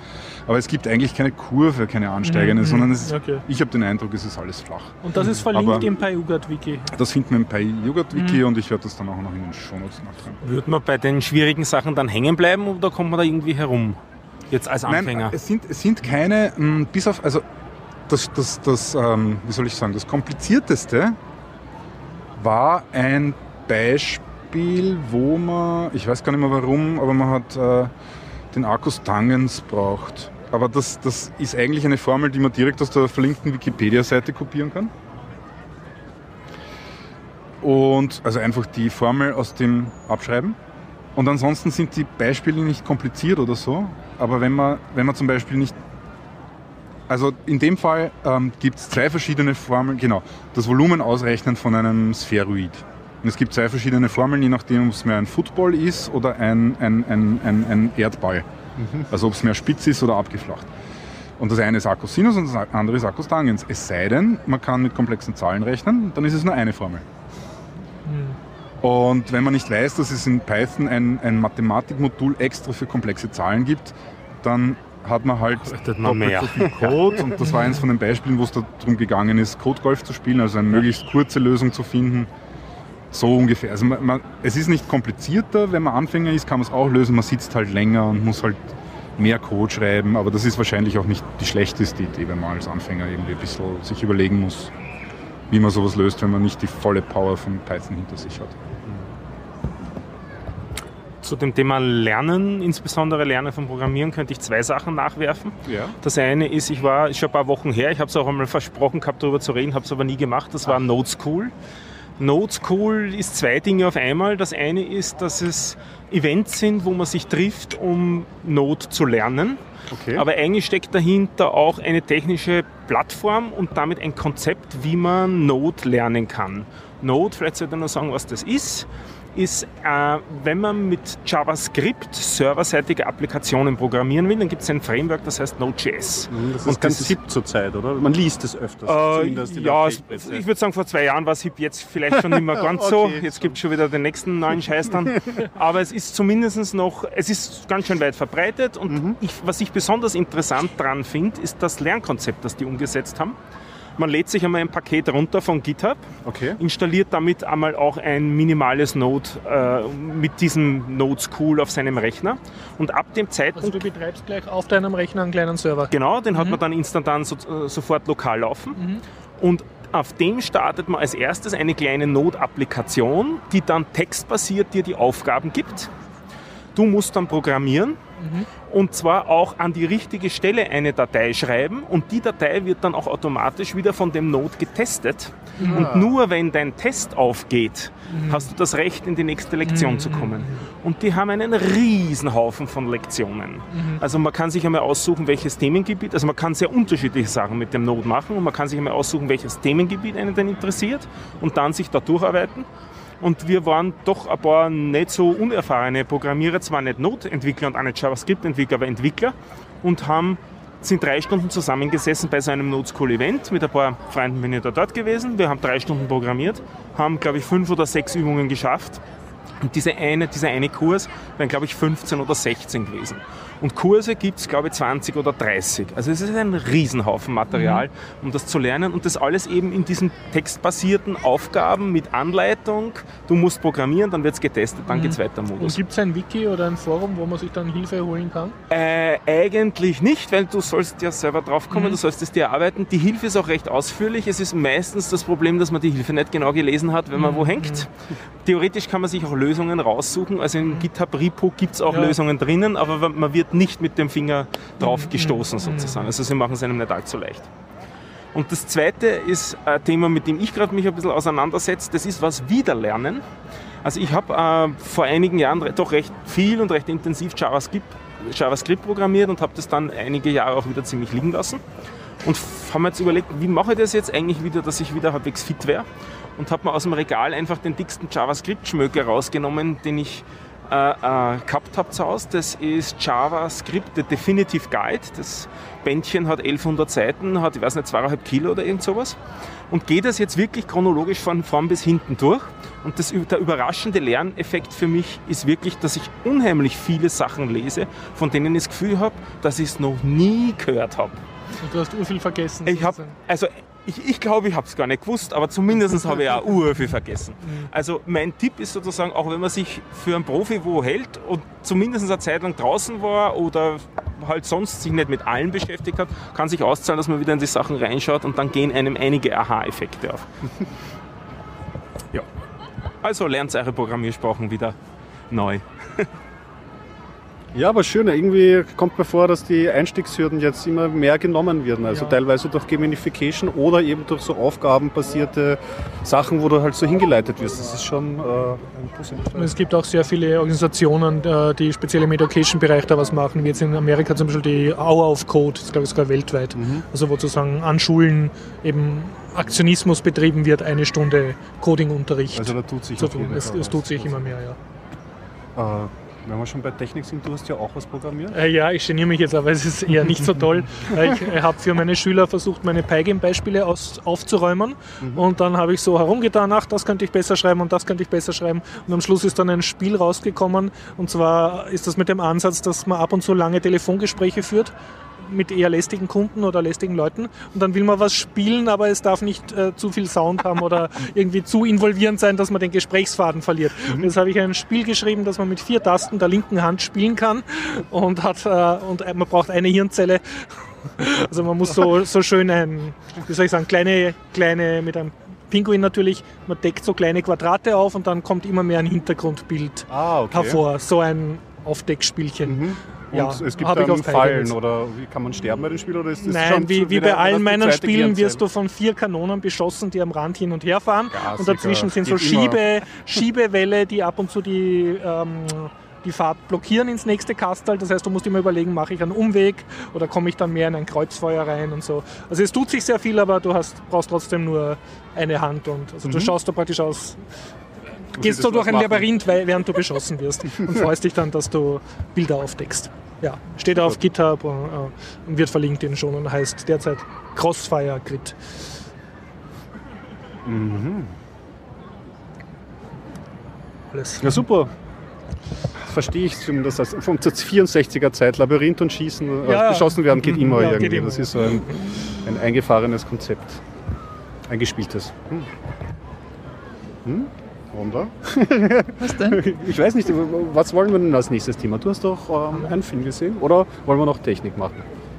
Aber es gibt eigentlich keine Kurve, keine ansteigende, Mhm, sondern es ist, okay. ich habe den Eindruck, es ist alles flach. Und das ist verlinkt Aber- im PyUGAT-Wiki. Das findet man bei Yoghurt-Wiki Mhm. und ich werde das dann auch noch in den Shownotes nachtragen. Würde man bei den schwierigen Sachen dann hängen bleiben oder kommt man da irgendwie herum? Jetzt als Anfänger. Nein, es sind, es sind keine, mh, bis auf, also das, das, das ähm, wie soll ich sagen, das komplizierteste war ein Beispiel, wo man, ich weiß gar nicht mehr warum, aber man hat äh, den Arcus Tangens braucht. Aber das, das ist eigentlich eine Formel, die man direkt aus der verlinkten Wikipedia-Seite kopieren kann. Und also einfach die Formel aus dem Abschreiben. Und ansonsten sind die Beispiele nicht kompliziert oder so. Aber wenn man, wenn man zum Beispiel nicht Also in dem Fall ähm, gibt es zwei verschiedene Formeln, genau, das Volumen ausrechnen von einem Spheroid. Und es gibt zwei verschiedene Formeln, je nachdem, ob es mehr ein Football ist oder ein, ein, ein, ein, ein Erdball. Also ob es mehr spitz ist oder abgeflacht. Und das eine ist Akkusinus und das andere ist Akkustangens. Es sei denn, man kann mit komplexen Zahlen rechnen, dann ist es nur eine Formel. Und wenn man nicht weiß, dass es in Python ein, ein Mathematikmodul extra für komplexe Zahlen gibt, dann hat man halt man doppelt mehr. so viel Code. Und das war eines von den Beispielen, wo es darum gegangen ist, Codegolf zu spielen, also eine möglichst kurze Lösung zu finden. So ungefähr. Also man, man, es ist nicht komplizierter, wenn man Anfänger ist, kann man es auch lösen. Man sitzt halt länger und muss halt mehr Code schreiben. Aber das ist wahrscheinlich auch nicht die schlechteste Idee, wenn man als Anfänger irgendwie ein bisschen sich überlegen muss, wie man sowas löst, wenn man nicht die volle Power von Python hinter sich hat. Zu dem Thema Lernen, insbesondere Lernen von Programmieren, könnte ich zwei Sachen nachwerfen. Ja. Das eine ist, ich war, schon ein paar Wochen her, ich habe es auch einmal versprochen gehabt, darüber zu reden, habe es aber nie gemacht, das war Node School. Node School ist zwei Dinge auf einmal. Das eine ist, dass es Events sind, wo man sich trifft, um Node zu lernen. Okay. Aber eigentlich steckt dahinter auch eine technische Plattform und damit ein Konzept, wie man Node lernen kann. Node, vielleicht sollte ich noch sagen, was das ist, ist, äh, wenn man mit JavaScript serverseitige Applikationen programmieren will, dann gibt es ein Framework, das heißt Node.js. Mhm, das ist Und ganz hip zurzeit, oder? Man liest es öfters. Äh, ja, es- ich würde sagen, vor zwei Jahren war es hip, jetzt vielleicht schon nicht mehr [laughs] ganz so. Okay, Jetzt gibt es schon wieder den nächsten neuen Scheiß dann. [laughs] Aber es ist zumindest noch, es ist ganz schön weit verbreitet. Und Mhm. ich, was ich besonders interessant daran finde, ist das Lernkonzept, das die umgesetzt haben. Man lädt sich einmal ein Paket runter von GitHub, Okay. installiert damit einmal auch ein minimales Node äh, mit diesem Node School auf seinem Rechner. Und ab dem Also Zeitpunkt du betreibst gleich auf deinem Rechner einen kleinen Server. Genau, den hat man dann instantan so, äh, sofort lokal laufen. Und auf dem startet man als erstes eine kleine Node-Applikation, die dann textbasiert dir die Aufgaben gibt. Du musst dann programmieren und zwar auch an die richtige Stelle eine Datei schreiben und die Datei wird dann auch automatisch wieder von dem Node getestet. Und nur wenn dein Test aufgeht, hast du das Recht, in die nächste Lektion zu kommen. Und die haben einen riesen Haufen von Lektionen. Also man kann sich einmal aussuchen, welches Themengebiet, also man kann sehr unterschiedliche Sachen mit dem Node machen und man kann sich einmal aussuchen, welches Themengebiet einen denn interessiert und dann sich da durcharbeiten. Und wir waren doch ein paar nicht so unerfahrene Programmierer, zwar nicht Node-Entwickler und auch nicht JavaScript-Entwickler, aber Entwickler und haben, sind drei Stunden zusammengesessen bei so einem Node School Event. Mit ein paar Freunden bin ich da dort gewesen. Wir haben drei Stunden programmiert, haben, glaube ich, fünf oder sechs Übungen geschafft. Und diese eine, dieser eine Kurs wären, glaube ich, 15 oder 16 gewesen. Und Kurse gibt es, glaube ich, 20 oder 30. Also es ist ein Riesenhaufen Material, um das zu lernen. Und das alles eben in diesen textbasierten Aufgaben mit Anleitung. Du musst programmieren, dann wird es getestet, dann geht's weiter im Und Modus. gibt es ein Wiki oder ein Forum, wo man sich dann Hilfe holen kann? Äh, eigentlich nicht, weil du sollst ja selber draufkommen, du sollst es dir erarbeiten. Die Hilfe ist auch recht ausführlich. Es ist meistens das Problem, dass man die Hilfe nicht genau gelesen hat, wenn man wo hängt. Theoretisch kann man sich auch Lösungen raussuchen. Also im GitHub-Repo gibt es auch Ja. Lösungen drinnen, aber man wird nicht mit dem Finger drauf gestoßen sozusagen. Also sie machen es einem nicht allzu leicht. Und das zweite ist ein Thema, mit dem ich gerade mich ein bisschen auseinandersetze. Das ist was Wiederlernen. Also ich habe äh, vor einigen Jahren re- doch recht viel und recht intensiv JavaScript, JavaScript programmiert und habe das dann einige Jahre auch wieder ziemlich liegen lassen. Und habe mir jetzt überlegt, wie mache ich das jetzt eigentlich wieder, dass ich wieder halbwegs fit wäre. Und habe mir aus dem Regal einfach den dicksten JavaScript-Schmöker rausgenommen, den ich äh, äh, gehabt habe zu Hause. Das ist JavaScript, The Definitive Guide. Das Bändchen hat 1100 Seiten, hat, ich weiß nicht, zweieinhalb Kilo oder irgend sowas. Und gehe das jetzt wirklich chronologisch von vorn bis hinten durch. Und das, der überraschende Lerneffekt für mich ist wirklich, dass ich unheimlich viele Sachen lese, von denen ich das Gefühl habe, dass ich es noch nie gehört habe. Und du hast urviel vergessen. Ich habe, also ich, ich glaube, ich habe es gar nicht gewusst, aber zumindest habe ich auch [laughs] urviel vergessen. Also mein Tipp ist sozusagen, auch wenn man sich für einen Profi wo hält und zumindest eine Zeit lang draußen war oder halt sonst sich nicht mit allen beschäftigt hat, kann sich auszahlen, dass man wieder in die Sachen reinschaut und dann gehen einem einige Aha-Effekte auf. [laughs] ja. Also lernt eure Programmiersprachen wieder neu. Ja, aber schön. Irgendwie kommt mir vor, dass die Einstiegshürden jetzt immer mehr genommen werden. Also Ja. teilweise durch Gamification oder eben durch so aufgabenbasierte Sachen, wo du halt so hingeleitet wirst. Das ist schon äh, ein positiver. Es gibt auch sehr viele Organisationen, äh, die speziell im Education-Bereich da was machen, wie jetzt in Amerika zum Beispiel die Hour of Code, das glaube ich sogar weltweit. Also wo sozusagen an Schulen eben Aktionismus betrieben wird, eine Stunde Coding-Unterricht Also da tut sich zu tun. Es, es tut sich immer mehr, ja. Äh, wenn wir schon bei Technik sind, du hast ja auch was programmiert. Äh, ja, ich geniere mich jetzt, aber es ist eher nicht so toll. [laughs] Äh, ich äh, habe für meine Schüler versucht, meine Pygame-Beispiele aus- aufzuräumen. Und dann habe ich so herumgetan, ach, das könnte ich besser schreiben und das könnte ich besser schreiben. Und am Schluss ist dann ein Spiel rausgekommen. Und zwar ist das mit dem Ansatz, dass man ab und zu lange Telefongespräche führt mit eher lästigen Kunden oder lästigen Leuten. Und dann will man was spielen, aber es darf nicht äh, zu viel Sound haben oder [laughs] irgendwie zu involvierend sein, dass man den Gesprächsfaden verliert. Und jetzt habe ich ein Spiel geschrieben, das man mit vier Tasten der linken Hand spielen kann und, hat, äh, und man braucht eine Hirnzelle. [laughs] Also man muss so, so schön ein, wie soll ich sagen, kleine, kleine mit einem Pinguin natürlich, man deckt so kleine Quadrate auf und dann kommt immer mehr ein Hintergrundbild Ah, okay. hervor. So ein Aufdeckspielchen. Mhm. Und Ja, es gibt dann Fallen oder wie kann man sterben bei dem Spiel? Oder ist das Nein, schon wie, wie bei allen meinen Spielen wirst du von vier Kanonen beschossen, die am Rand hin und her fahren. Klassiker. Und dazwischen sind so. Schiebe, Schiebewelle, die ab und zu die, ähm, die Fahrt blockieren ins nächste Kastel. Das heißt, du musst immer überlegen, mache ich einen Umweg oder komme ich dann mehr in ein Kreuzfeuer rein und so. Also es tut sich sehr viel, aber du hast, brauchst trotzdem nur eine Hand. Und also du schaust da praktisch aus, gehst das so durch ein machen. Labyrinth, während du beschossen wirst [laughs] und freust dich dann, dass du Bilder aufdeckst. Ja, steht auf GitHub und, äh, und wird verlinkt in schon und heißt derzeit Crossfire Grid. Alles. Ja, super. Das verstehe ich zumindest. als- Vom zur 64er Zeit, Labyrinth und Schießen, äh, Ja, beschossen werden geht immer Ja, geht irgendwie. immer. Das ist so ein, ein eingefahrenes Konzept. Eingespieltes. Hm. Hm? Wanda? [laughs] Was denn? Ich weiß nicht, was wollen wir denn als nächstes Thema? Du hast doch ähm, einen Film gesehen, oder wollen wir noch Technik machen?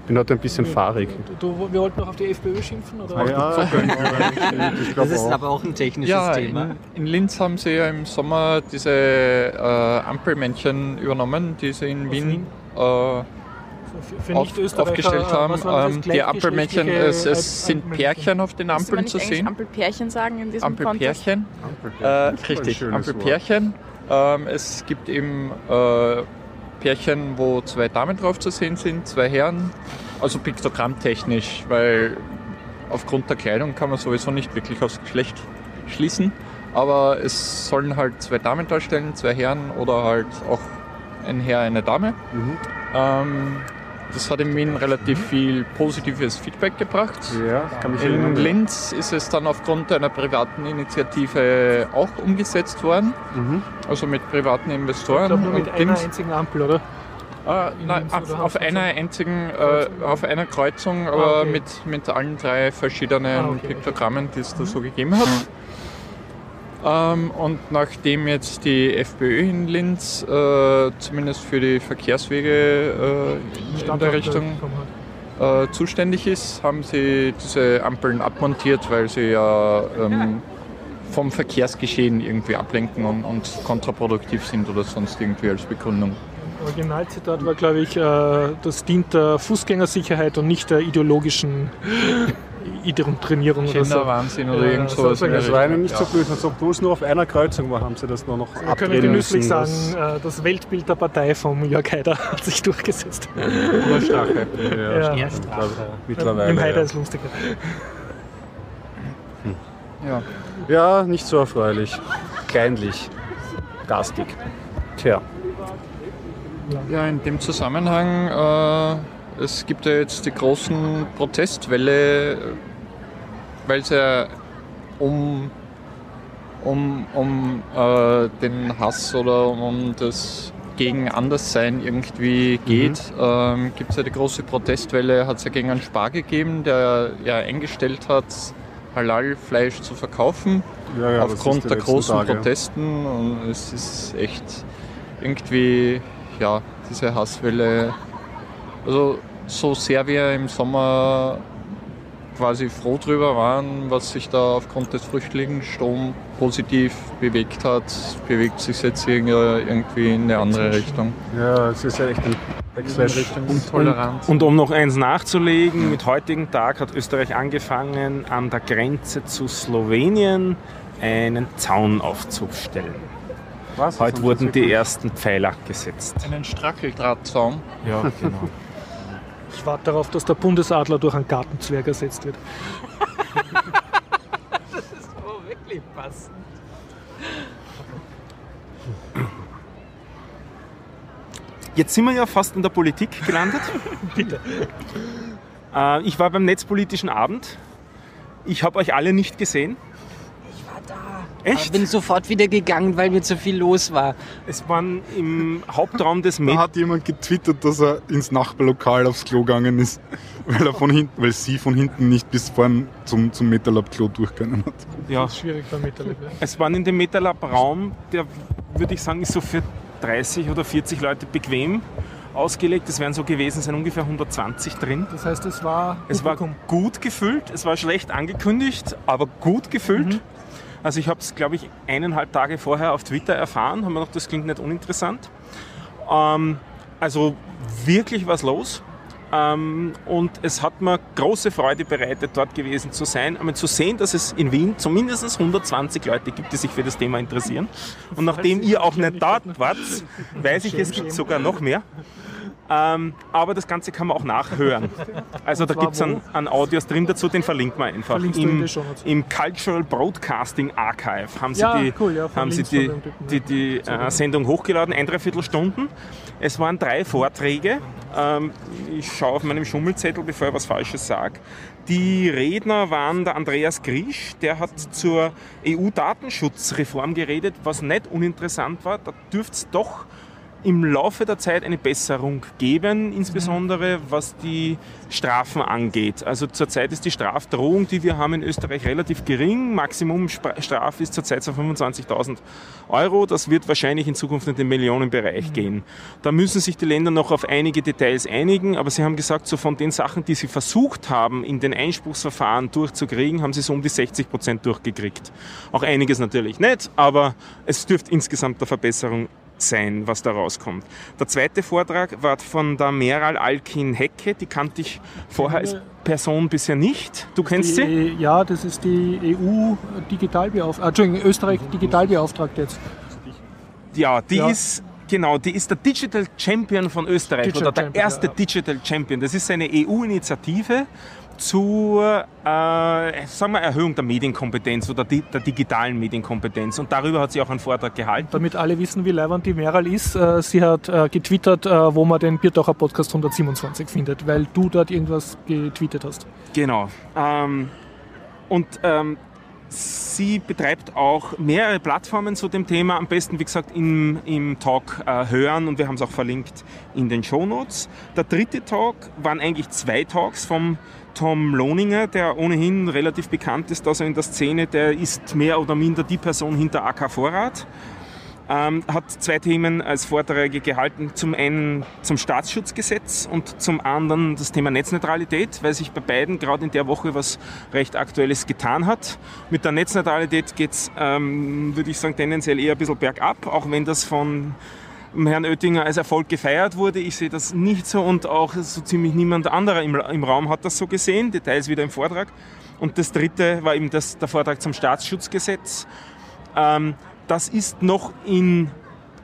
Bin heute ein bisschen fahrig. Du, du, wir wollten noch auf die FPÖ schimpfen? Oder? Ja, [laughs] ich Das ist auch. aber auch ein technisches Ja, Thema. in, in Linz haben sie ja im Sommer diese äh, Ampelmännchen übernommen, die sie in Wien äh, Für, auf, aufgestellt äh, haben. Ähm, die Ampelmännchen, Gleichgeschlechtliche es, es sind Ampelmännchen? Pärchen auf den Ampeln nicht zu sehen. Ampelpärchen sagen in diesem Kontext? Ampelpärchen. Äh, richtig, Ampelpärchen. Ähm, es gibt eben äh, Pärchen, wo zwei Damen drauf zu sehen sind, zwei Herren. Also piktogrammtechnisch, weil aufgrund der Kleidung kann man sowieso nicht wirklich aufs Geschlecht schließen. Aber es sollen halt zwei Damen darstellen, zwei Herren oder halt auch ein Herr, eine Dame. Mhm. Ähm, das hat in Wien relativ viel positives Feedback gebracht. Ja, kann mich In erinnern. Linz ist es dann aufgrund einer privaten Initiative auch umgesetzt worden, Mhm. also mit privaten Ich Investoren. glaube nur mit Und einer einzigen Ampel, oder? Ah, nein, auf, auf einer einzigen, äh, auf einer Kreuzung, aber Ah, okay. mit, mit allen drei verschiedenen Ah, okay, Piktogrammen, die es da so gegeben hat. Ähm, und nachdem jetzt die FPÖ in Linz äh, zumindest für die Verkehrswege äh, in der Richtung äh, zuständig ist, haben sie diese Ampeln abmontiert, weil sie ja ähm, vom Verkehrsgeschehen irgendwie ablenken und, und kontraproduktiv sind oder sonst irgendwie als Begründung. Originalzitat war, glaube ich, äh, das dient der Fußgängersicherheit und nicht der ideologischen Trainierung oder so. Kinderwahnsinn oder Ja, irgend so- sowas. Das war ihnen nicht so blöd, als ob bloß nur auf einer Kreuzung war, haben sie das nur noch Wir können abdrehen genüsslich müssen. sagen, äh, das Weltbild der Partei vom Jörg Haider hat sich durchgesetzt. Oder Strache. Das, ja, Ja. ja, mittlerweile. Im Haider ja. ist lustiger. Ja. ja, nicht so erfreulich. Kleinlich. Garstig. Tja. ja, in dem Zusammenhang, äh, es gibt ja jetzt die großen Protestwelle, weil es ja um, um, um äh, den Hass oder um das gegen Anderssein irgendwie geht, ähm, gibt es ja die große Protestwelle, hat es ja gegen einen Spar gegeben, der ja eingestellt hat, Halal-Fleisch zu verkaufen. Ja, ja, aufgrund der großen Tage. Protesten und es ist echt irgendwie, ja, diese Hasswelle. Also so sehr wir im Sommer quasi froh drüber waren, was sich da aufgrund des Flüchtlingsstroms positiv bewegt hat, bewegt sich jetzt irgendwie in eine andere Richtung. Ja, es ist ja echt ein Backlash. Intoleranz. Und um noch eins nachzulegen, mit heutigen Tag hat Österreich angefangen, an der Grenze zu Slowenien einen Zaun aufzustellen. Was? Heute wurden die ersten Pfeiler gesetzt. Einen Strackeldrahtzaun. Ja, genau. Ich warte darauf, dass der Bundesadler durch einen Gartenzwerg ersetzt wird. wirklich passend. Jetzt sind wir ja fast in der Politik gelandet. [laughs] Bitte. Äh, ich war beim Netzpolitischen Abend. Ich habe euch alle nicht gesehen. Da. Echt? Ich bin sofort wieder gegangen, weil mir zu viel los war. Es waren im Hauptraum des Da Met hat jemand getwittert, dass er ins Nachbarlokal aufs Klo gegangen ist, [laughs] weil, er von hinten, weil sie von hinten nicht bis vorn zum, zum Metalab-Klo durchgegangen hat. ja, Schwierig beim Metalab. ja. Es waren in dem MetaLab-Raum, der würde ich sagen, ist so für 30 oder 40 Leute bequem ausgelegt. Es werden so gewesen sein, ungefähr 120 drin. Das heißt, es war Es war gut gefüllt, es war schlecht angekündigt, aber gut gefüllt. Also ich habe es, glaube ich, eineinhalb Tage vorher auf Twitter erfahren, haben wir gedacht, das klingt nicht uninteressant. Ähm, also wirklich was los. Ähm, und es hat mir große Freude bereitet, dort gewesen zu sein, einmal zu sehen, dass es in Wien zumindest 120 Leute gibt, die sich für das Thema interessieren. Und nachdem ihr auch nicht dort wart, weiß ich, es gibt sogar noch mehr. Ähm, aber das Ganze kann man auch nachhören. [laughs] Also da gibt es einen, einen Audiostream dazu, den verlinken wir einfach. Im. Im Cultural Broadcasting Archive haben sie Ja, die, cool, ja, haben sie verlinkt die, die, die äh, Sendung hochgeladen, ein Dreiviertelstunden. Es waren drei Vorträge. Ähm, ich schaue auf meinem Schummelzettel, bevor ich was Falsches sage. Die Redner waren der Andreas Griesch, der hat zur EU-Datenschutzreform geredet, was nicht uninteressant war. Da dürfte es doch im Laufe der Zeit eine Besserung geben, insbesondere was die Strafen angeht. Also zurzeit ist die Strafdrohung, die wir haben in Österreich, relativ gering. Maximum Spra- Strafe ist zurzeit so 25.000 Euro. Das wird wahrscheinlich in Zukunft in den Millionenbereich gehen. Da müssen sich die Länder noch auf einige Details einigen, aber sie haben gesagt, so von den Sachen, die sie versucht haben, in den Einspruchsverfahren durchzukriegen, haben sie so um die 60 Prozent durchgekriegt. Auch einiges natürlich nicht, aber es dürfte insgesamt eine Verbesserung sein, was da rauskommt. Der zweite Vortrag war von der Meral Alkin-Hecke, die kannte ich vorher als Person bisher nicht. Du kennst sie? Die, ja, das ist die EU-Digitalbeauftragte, Entschuldigung, Österreich-Digitalbeauftragte jetzt. Ja, die Ja. ist genau, die ist der Digital Champion von Österreich Digital oder der Champion, erste ja. Digital Champion. Das ist eine EU-Initiative zur äh, sagen wir, Erhöhung der Medienkompetenz oder die, der digitalen Medienkompetenz. Und darüber hat sie auch einen Vortrag gehalten. Damit alle wissen, wie leibend die Meral ist, äh, sie hat äh, getwittert, äh, wo man den Biertaucher Podcast 127 findet, weil du dort irgendwas getweetet hast. Genau. Ähm, und ähm, sie betreibt auch mehrere Plattformen zu dem Thema. Am besten, wie gesagt, im, im Talk äh, hören und wir haben es auch verlinkt in den Shownotes. Der dritte Talk waren eigentlich zwei Talks vom Tom Lohninger, der ohnehin relativ bekannt ist, er in der Szene, der ist mehr oder minder die Person hinter AK Vorrat. Ähm, hat zwei Themen als Vorträge gehalten. Zum einen zum Staatsschutzgesetz und zum anderen das Thema Netzneutralität, weil sich bei beiden gerade in der Woche was recht Aktuelles getan hat. Mit der Netzneutralität geht es, ähm, würde ich sagen, tendenziell eher ein bisschen bergab, auch wenn das von Herrn Oettinger als Erfolg gefeiert wurde. Ich sehe das nicht so und auch so ziemlich niemand anderer im, im Raum hat das so gesehen. Details wieder im Vortrag. Und das dritte war eben das, der Vortrag zum Staatsschutzgesetz. Ähm, das ist noch in,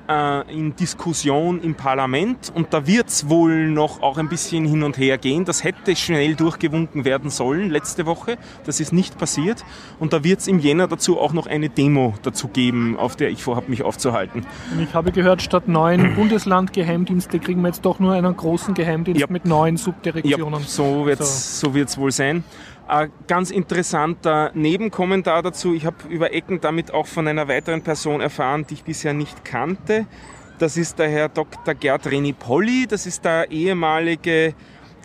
äh, in Diskussion im Parlament und da wird es wohl noch auch ein bisschen hin und her gehen. Das hätte schnell durchgewunken werden sollen letzte Woche. Das ist nicht passiert. Und da wird es im Jänner dazu auch noch eine Demo dazu geben, auf der ich vorhabe, mich aufzuhalten. Und ich habe gehört, statt neun [clears throat] Bundesland-Geheimdienste kriegen wir jetzt doch nur einen großen Geheimdienst Ja. mit neun Ja, Subdirektionen. so wird es so. wird's wohl sein. Ein ganz interessanter Nebenkommentar dazu. Ich habe über Ecken damit auch von einer weiteren Person erfahren, die ich bisher nicht kannte. Das ist der Herr Dr. Gerd Renipolli. Das ist der ehemalige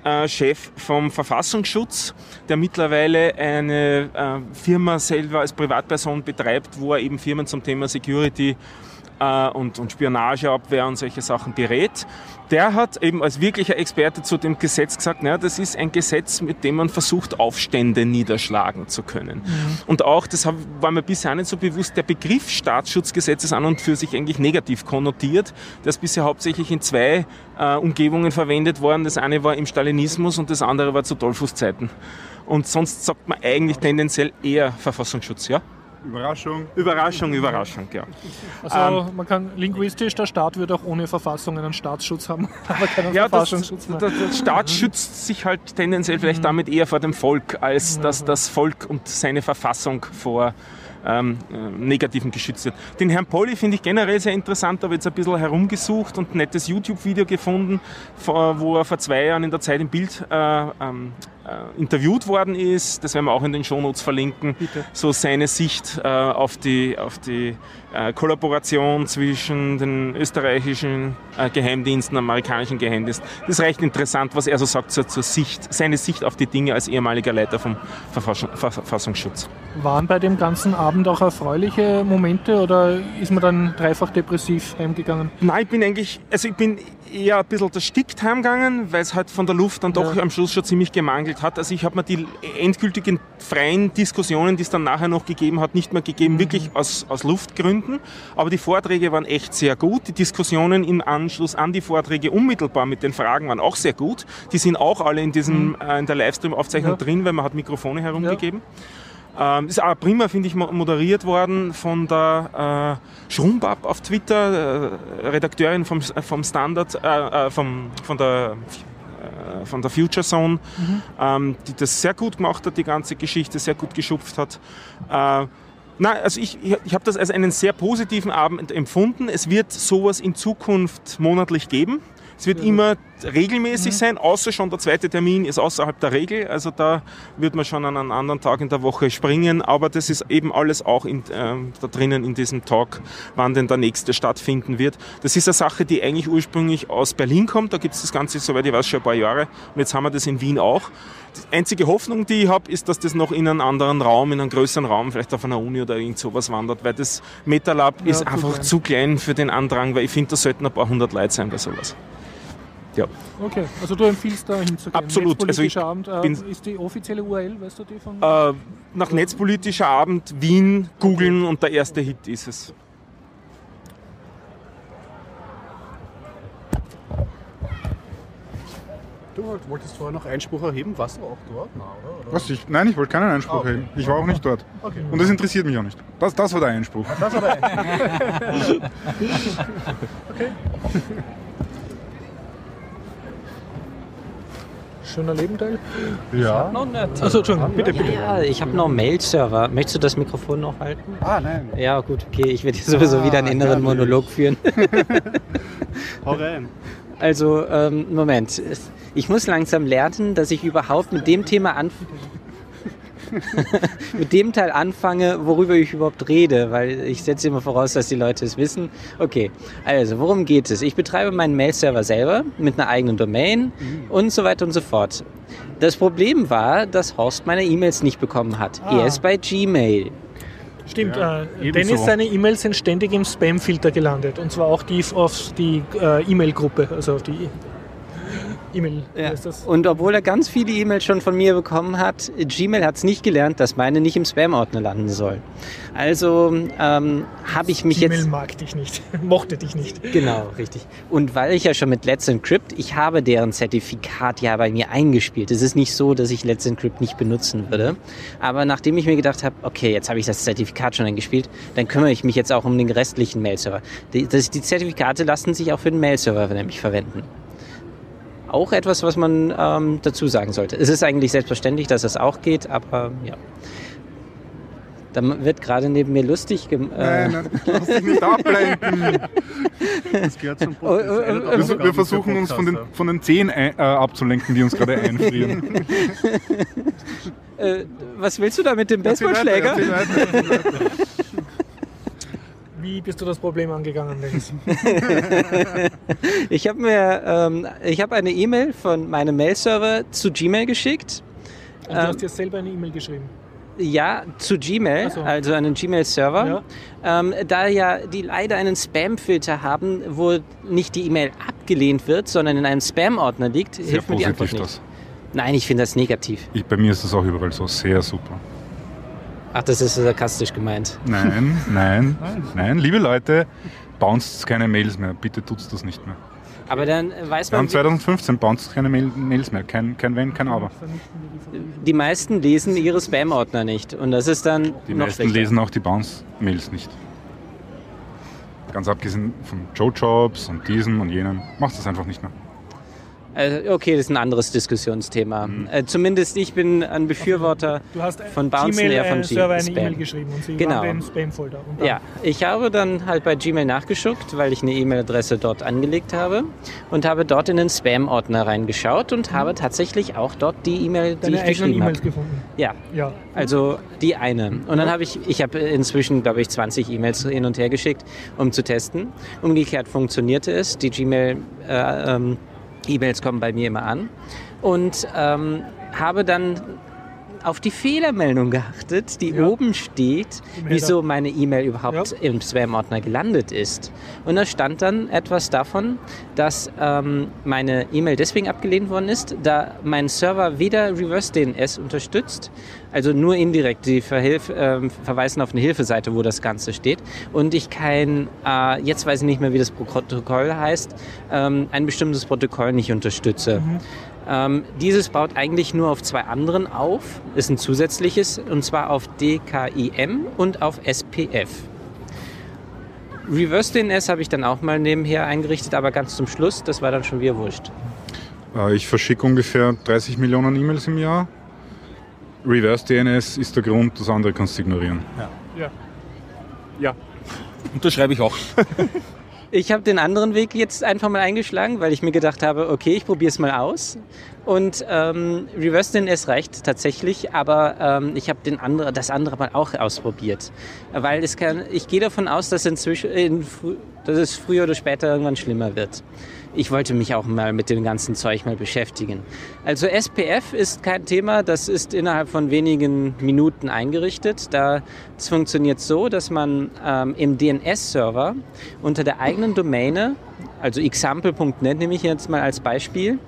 äh, Chef vom Verfassungsschutz, der mittlerweile eine äh, Firma selber als Privatperson betreibt, wo er eben Firmen zum Thema Security äh, und, und Spionageabwehr und solche Sachen berät. Der hat eben als wirklicher Experte zu dem Gesetz gesagt, naja, das ist ein Gesetz, mit dem man versucht, Aufstände niederschlagen zu können. Und auch, das war mir bisher nicht so bewusst, der Begriff Staatsschutzgesetz ist an und für sich eigentlich negativ konnotiert. Der ist bisher hauptsächlich in zwei äh, Umgebungen verwendet worden. Das eine war im Stalinismus und das andere war zu Dollfuß-Zeiten. Und sonst sagt man eigentlich tendenziell eher Verfassungsschutz, ja? Überraschung. Überraschung, Überraschung, ja. Also man kann linguistisch, der Staat wird auch ohne Verfassung einen Staatsschutz haben, [laughs] aber keinen Ja, das, Verfassungsschutz der, mehr. der Staat schützt sich halt tendenziell vielleicht damit eher vor dem Volk, als dass das Volk und seine Verfassung vor ähm, äh, Negativen geschützt wird. Den Herrn Polly finde ich generell sehr interessant, habe jetzt ein bisschen herumgesucht und ein nettes YouTube-Video gefunden, wo er vor zwei Jahren in der Zeit im Bild äh, ähm, äh, interviewt worden ist. Das werden wir auch in den Shownotes verlinken. So seine Sicht äh, auf die, auf die äh, Kollaboration zwischen den österreichischen äh, Geheimdiensten und amerikanischen Geheimdiensten. Das ist recht interessant, was er so sagt zur, zur Sicht, seine Sicht auf die Dinge als ehemaliger Leiter vom Verfassung, Verfassungsschutz. Waren bei dem ganzen Abend auch erfreuliche Momente oder ist man dann dreifach depressiv heimgegangen? Nein, ich bin eigentlich, also ich bin eher ein bisschen erstickt heimgegangen, weil es halt von der Luft dann doch Ja. am Schluss schon ziemlich gemangelt hat. Also ich habe mir die endgültigen freien Diskussionen, die es dann nachher noch gegeben hat, nicht mehr gegeben, wirklich aus, aus Luftgründen. Aber die Vorträge waren echt sehr gut. Die Diskussionen im Anschluss an die Vorträge unmittelbar mit den Fragen waren auch sehr gut. Die sind auch alle in, diesem, äh, in der Livestream-Aufzeichnung Ja. drin, weil man hat Mikrofone herumgegeben. Ähm, ist auch prima, finde ich, mo- moderiert worden von der äh, Schrumbab auf Twitter, äh, Redakteurin vom, vom Standard, äh, äh, vom, von der äh, von der Future Zone, ähm, die das sehr gut gemacht hat, die ganze Geschichte sehr gut geschupft hat. Äh, Nein, also ich, ich habe das als einen sehr positiven Abend empfunden. Es wird sowas in Zukunft monatlich geben. Es wird immer regelmäßig sein, außer schon der zweite Termin ist außerhalb der Regel. Also da wird man schon an einen anderen Tag in der Woche springen. Aber das ist eben alles auch in, ähm, da drinnen in diesem Talk, wann denn der nächste stattfinden wird. Das ist eine Sache, die eigentlich ursprünglich aus Berlin kommt. Da gibt es das Ganze, soweit ich weiß, schon ein paar Jahre. Und jetzt haben wir das in Wien auch. Die einzige Hoffnung, die ich habe, ist, dass das noch in einen anderen Raum, in einen größeren Raum, vielleicht auf einer Uni oder irgend sowas wandert, weil das MetaLab ist zu einfach klein. zu klein für den Andrang, weil ich finde, da sollten ein paar hundert Leute sein bei sowas. Ja. Okay, also du empfiehlst da hinzugehen. Absolut, also ich Abend, äh, bin- ist die offizielle URL, weißt du die von? Äh, nach netzpolitischer Abend Wien googeln und der erste Hit ist es. Du wolltest vorher noch Einspruch erheben, warst du auch dort? Na, oder? Was, ich, nein, ich wollte keinen Einspruch Ah, okay. heben. Ich war auch nicht dort. Okay. Und das interessiert mich auch nicht. Das, das war der Einspruch. Das war der Schöner Lebenteil. Ja. Noch nicht. Achso, Entschuldigung, bitte, bitte. Ja, ich habe noch einen Mail-Server. Möchtest du das Mikrofon noch halten? Ah, nein. Ja, gut, okay. Ich werde hier sowieso wieder einen inneren. Monolog führen. Hau rein. Also, ähm, Moment. Ich muss langsam lernen, dass ich überhaupt mit dem Thema anf [laughs] mit dem Teil anfange, worüber ich überhaupt rede, weil ich setze immer voraus, dass die Leute es wissen. Okay, also worum geht es? Ich betreibe meinen Mail-Server selber mit einer eigenen Domain und so weiter und so fort. Das Problem war, dass Horst meine E-Mails nicht bekommen hat. Ah. Er ist bei Gmail. Stimmt, Ja, äh. Dennis, seine E-Mails sind ständig im Spam-Filter gelandet. Und zwar auch die auf die äh, E-Mail-Gruppe, also auf die E-Mail. Ja. das? Und obwohl er ganz viele E-Mails schon von mir bekommen hat, Gmail hat es nicht gelernt, dass meine nicht im Spam-Ordner landen sollen. Also ähm, habe ich mich Gmail jetzt... mag dich nicht, [laughs] mochte dich nicht. Genau, richtig. Und weil ich ja schon mit Let's Encrypt, ich habe deren Zertifikat ja bei mir eingespielt. Es ist nicht so, dass ich Let's Encrypt nicht benutzen würde. Aber nachdem ich mir gedacht habe, okay, jetzt habe ich das Zertifikat schon eingespielt, dann kümmere ich mich jetzt auch um den restlichen Mail-Server. Die, die Zertifikate lassen sich auch für den Mail-Server nämlich verwenden. Auch etwas, was man ähm, dazu sagen sollte. Es ist eigentlich selbstverständlich, dass das auch geht, aber ja. Da wird gerade neben mir lustig gem äh, Nein, nein, [laughs] lass dich nicht ablenken. Das gehört zum [laughs] Oh, oh, Podcast. oh, oh, Wir, Aufgaben wir versuchen uns von den, von den Zehen ein, äh, abzulenken, die uns gerade [laughs] einfrieren. äh, was willst du da mit dem Erzähl weiter, Baseballschläger? erzähl weiter, erzähl weiter. Wie bist du das Problem angegangen, Dennis? [laughs] Ich habe mir, ähm, ich habe eine E-Mail von meinem Mail-Server zu Gmail geschickt. Also du Ähm, hast dir selber eine E-Mail geschrieben. Ja, zu Gmail, so. also einen Gmail-Server. Ähm, da ja die leider einen Spam-Filter haben, wo nicht die E-Mail abgelehnt wird, sondern in einem Spam-Ordner liegt, Sehr hilft mir die Antwort nicht. das. Nein, ich finde das negativ. Ich, bei mir ist das auch überall so sehr super. Ach, das ist sarkastisch gemeint. Nein, [laughs] nein, nein. Liebe Leute, bounced keine Mails mehr. Bitte tut's das nicht mehr. Aber dann weiß Wir haben man, 2015 bounced keine Mail, Mails mehr. Kein, kein Wenn, kein Aber. die meisten lesen ihre Spam-Ordner nicht. Und das ist dann Die meisten schlechter. lesen auch die Bounce-Mails nicht. Ganz abgesehen von Joe-Jobs und diesem und jenem. Macht das einfach nicht mehr. Also, okay, das ist ein anderes Diskussionsthema. Mhm. Äh, zumindest ich bin ein Befürworter Du hast von Bouncen Gmail eher von einen Server eine. E-Mail geschrieben und sie Genau. waren den Spam-Folder. Ja, ich habe dann halt bei Gmail nachgeschaut, weil ich eine E-Mail-Adresse dort angelegt habe und habe dort in den Spam-Ordner reingeschaut und habe tatsächlich auch dort die E-Mail, die ich geschrieben E-Mails habe. gefunden. Ja, Ja. also die eine. Und dann habe ich, ich habe inzwischen, glaube ich, 20 E-Mails hin und her geschickt, um zu testen. Umgekehrt funktionierte es. Die Gmail, äh, ähm, E-Mails kommen bei mir immer an. Und ähm, habe dann auf die Fehlermeldung geachtet, die Ja. oben steht, wieso meine E-Mail überhaupt Ja. im Spam-Ordner gelandet ist. Und da stand dann etwas davon, dass ähm, meine E-Mail deswegen abgelehnt worden ist, da mein Server weder Reverse DNS unterstützt, also nur indirekt, die verhilf, ähm, verweisen auf eine Hilfeseite, wo das Ganze steht, und ich kein, äh, jetzt weiß ich nicht mehr, wie das Protokoll heißt, ähm, ein bestimmtes Protokoll nicht unterstütze. Ähm, dieses baut eigentlich nur auf zwei anderen auf, ist ein zusätzliches, und zwar auf DKIM und auf SPF. Reverse DNS habe ich dann auch mal nebenher eingerichtet, aber ganz zum Schluss, das war dann schon wieder wurscht. Äh, Ich verschicke ungefähr 30 Millionen E-Mails im Jahr. Reverse DNS ist der Grund, das andere kannst du ignorieren. Unterschreibe ich auch. [laughs] Ich habe den anderen Weg jetzt einfach mal eingeschlagen, weil ich mir gedacht habe, okay, ich probiere es mal aus. Und ähm, Reverse DNS reicht tatsächlich, aber ähm, ich habe den andere, das andere mal auch ausprobiert. Weil es kann, ich gehe davon aus, dass, inzwischen, in, dass es früher oder später irgendwann schlimmer wird. Ich wollte mich auch mal mit dem ganzen Zeug mal beschäftigen. Also SPF ist kein Thema, das ist innerhalb von wenigen Minuten eingerichtet. Da es funktioniert so, dass man ähm, im DNS-Server unter der eigenen Domäne, also example.net nehme ich jetzt mal als Beispiel,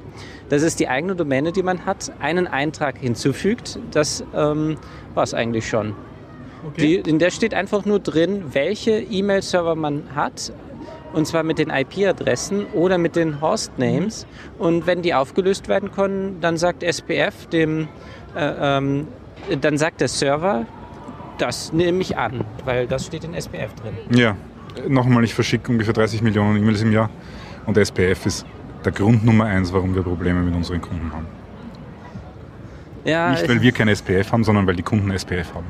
das ist die eigene Domäne, die man hat, einen Eintrag hinzufügt. Das ähm, war es eigentlich schon. Die, in der steht einfach nur drin, welche E-Mail-Server man hat. Und zwar mit den IP-Adressen oder mit den Host-Names. Und wenn die aufgelöst werden können, dann sagt SPF dem, äh, ähm, dann sagt der Server, das nehme ich an, weil das steht in SPF drin. Ja, nochmal, ich verschicke ungefähr 30 Millionen E-Mails im Jahr und SPF ist der Grund Nummer eins, warum wir Probleme mit unseren Kunden haben. Ja, Nicht, weil wir kein SPF haben, sondern weil die Kunden SPF haben.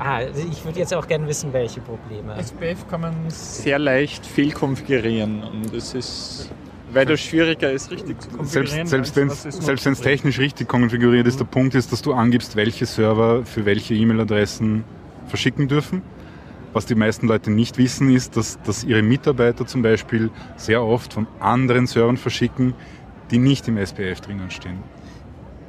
Ah, ich würde jetzt auch gerne wissen, welche Probleme. SPF kann man sehr leicht fehlkonfigurieren und es ist, weil das schwieriger ist, richtig zu konfigurieren. Selbst, selbst wenn es technisch richtig konfiguriert ist, der Punkt ist, dass du angibst, welche Server für welche E-Mail-Adressen verschicken dürfen. Was die meisten Leute nicht wissen, ist, dass, dass ihre Mitarbeiter zum Beispiel sehr oft von anderen Servern verschicken, die nicht im SPF drinnen stehen.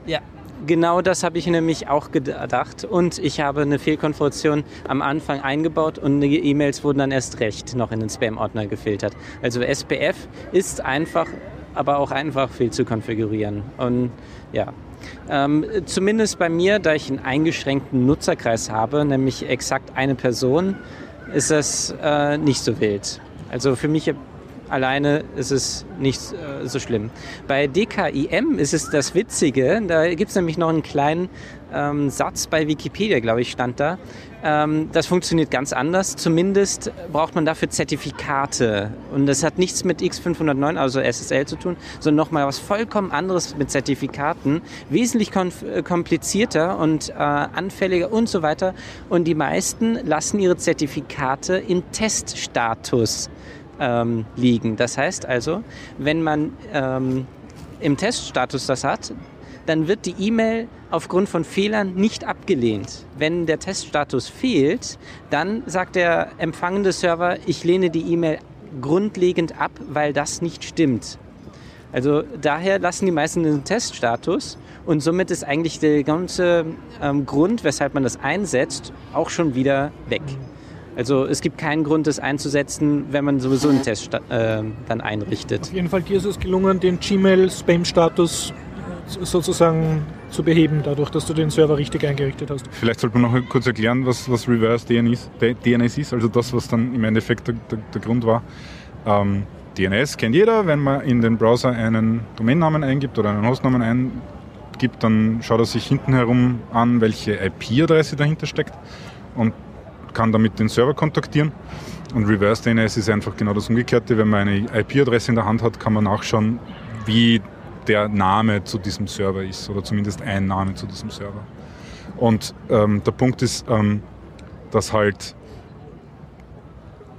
Ja, genau das habe ich nämlich auch gedacht. Und ich habe eine Fehlkonfiguration am Anfang eingebaut und die E-Mails wurden dann erst recht noch in den Spam-Ordner gefiltert. Also SPF ist einfach, aber auch einfach viel zu konfigurieren. Und ja. Ähm, zumindest bei mir, da ich einen eingeschränkten Nutzerkreis habe, nämlich exakt eine Person, ist das äh, nicht so wild. Also für mich alleine ist es nicht äh, so schlimm. Bei DKIM ist es das Witzige, da gibt es nämlich noch einen kleinen ähm, Satz bei Wikipedia, glaube ich, stand da. Ähm, das funktioniert ganz anders. Zumindest braucht man dafür Zertifikate. Und das hat nichts mit X509, also SSL zu tun, sondern nochmal was vollkommen anderes mit Zertifikaten. Wesentlich äh, komplizierter und äh, anfälliger und so weiter. Und die meisten lassen ihre Zertifikate im Teststatus ähm, liegen. Das heißt also, wenn man ähm, im Teststatus das hat, dann wird die E-Mail aufgrund von Fehlern nicht abgelehnt. Wenn der Teststatus fehlt, dann sagt der empfangende Server, ich lehne die E-Mail grundlegend ab, weil das nicht stimmt. Also daher lassen die meisten den Teststatus und somit ist eigentlich der ganze ähm, Grund, weshalb man das einsetzt, auch schon wieder weg. Also es gibt keinen Grund, das einzusetzen, wenn man sowieso einen Test äh, dann einrichtet. Auf jeden Fall dir ist es gelungen, den Gmail-Spam-Status sozusagen zu beheben, dadurch, dass du den Server richtig eingerichtet hast. Vielleicht sollte man noch kurz erklären, was, was Reverse DNS, DNS ist, also das, was dann im Endeffekt der, der, der Grund war. Ähm, DNS kennt jeder, wenn man in den Browser einen Domainnamen eingibt oder einen Hostnamen eingibt, dann schaut er sich hinten herum an, welche IP-Adresse dahinter steckt und kann damit den Server kontaktieren. Und Reverse DNS ist einfach genau das Umgekehrte. Wenn man eine IP-Adresse in der Hand hat, kann man nachschauen, wie der Name zu diesem Server ist oder zumindest ein Name zu diesem Server. Und ähm, der Punkt ist, ähm, dass halt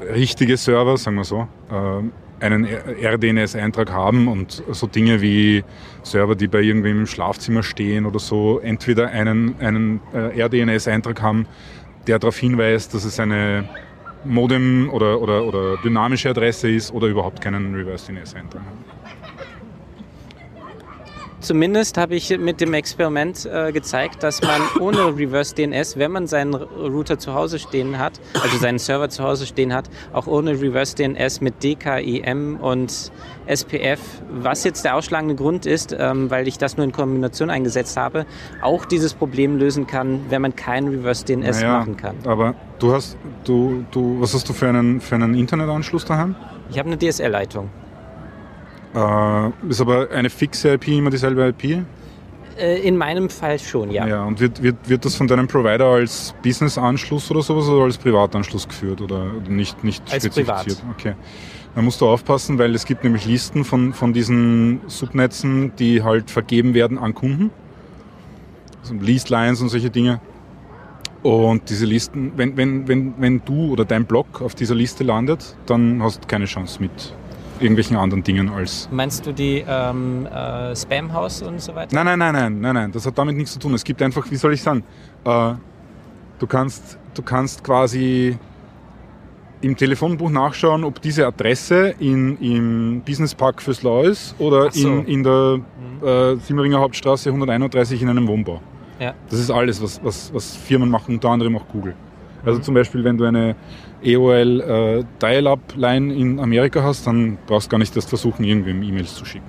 richtige Server, sagen wir so, äh, einen RDNS-Eintrag haben und so Dinge wie Server, die bei irgendwem im Schlafzimmer stehen oder so, entweder einen, einen äh, RDNS-Eintrag haben, der darauf hinweist, dass es eine Modem- oder, oder, oder dynamische Adresse ist oder überhaupt keinen Reverse-DNS-Eintrag haben. Zumindest habe ich mit dem Experiment äh, gezeigt, dass man [coughs] ohne Reverse DNS, wenn man seinen Router zu Hause stehen hat, also seinen Server zu Hause stehen hat, auch ohne Reverse DNS mit DKIM und SPF, was jetzt der ausschlagende Grund ist, ähm, weil ich das nur in Kombination eingesetzt habe, auch dieses Problem lösen kann, wenn man kein Reverse DNS Naja, machen kann. Aber du hast, du, du, was hast du für einen, für einen Internetanschluss daheim? Ich habe eine DSL-Leitung. Äh, ist aber eine fixe IP immer dieselbe IP? Äh, in meinem Fall schon, ja. Ja, und wird, wird, wird das von deinem Provider als Business-Anschluss oder sowas oder als Privatanschluss geführt oder nicht, nicht Als spezifiziert? Okay. Da musst du aufpassen, weil es gibt nämlich Listen von, von diesen Subnetzen, die halt vergeben werden an Kunden. Also Leased Lines und solche Dinge. Und diese Listen, wenn, wenn, wenn, wenn du oder dein Blog auf dieser Liste landet, dann hast du keine Chance mit irgendwelchen anderen Dingen als Meinst du die ähm, äh, Spamhaus und so weiter? Nein, nein, nein, nein, nein, nein, das hat damit nichts zu tun. Es gibt einfach, wie soll ich sagen, äh, du, kannst, du kannst quasi im Telefonbuch nachschauen, ob diese Adresse in, im Business Park fürs Lau ist oder so. in, in der äh, Simmeringer Hauptstraße 131 in einem Wohnbau. Ja. Das ist alles, was, was, was Firmen machen, unter anderem auch Google. Also Mhm. zum Beispiel, wenn du eine EOL äh, Dial-Up-Line in Amerika hast, dann brauchst du gar nicht erst versuchen, irgendwem E-Mails zu schicken.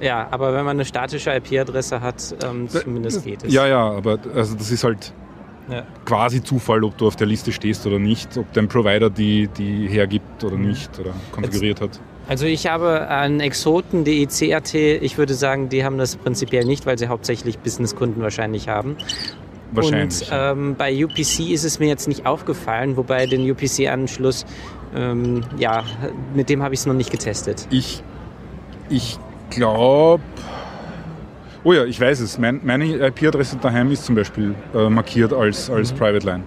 Ja, aber wenn man eine statische IP-Adresse hat, ähm, zumindest geht es. Ja, ja, aber also das ist halt Ja. quasi Zufall, ob du auf der Liste stehst oder nicht, ob dein Provider die, die hergibt oder nicht oder konfiguriert hat. Also ich habe einen Exoten DECRT, ich würde sagen, die haben das prinzipiell nicht, weil sie hauptsächlich Businesskunden wahrscheinlich haben. Wahrscheinlich. Und ähm, bei UPC ist es mir jetzt nicht aufgefallen, wobei den UPC-Anschluss, ähm, ja, mit dem habe ich es noch nicht getestet. Ich, ich glaube. Oh ja, ich weiß es. Mein, meine IP-Adresse daheim ist zum Beispiel äh, markiert als, als Private Line.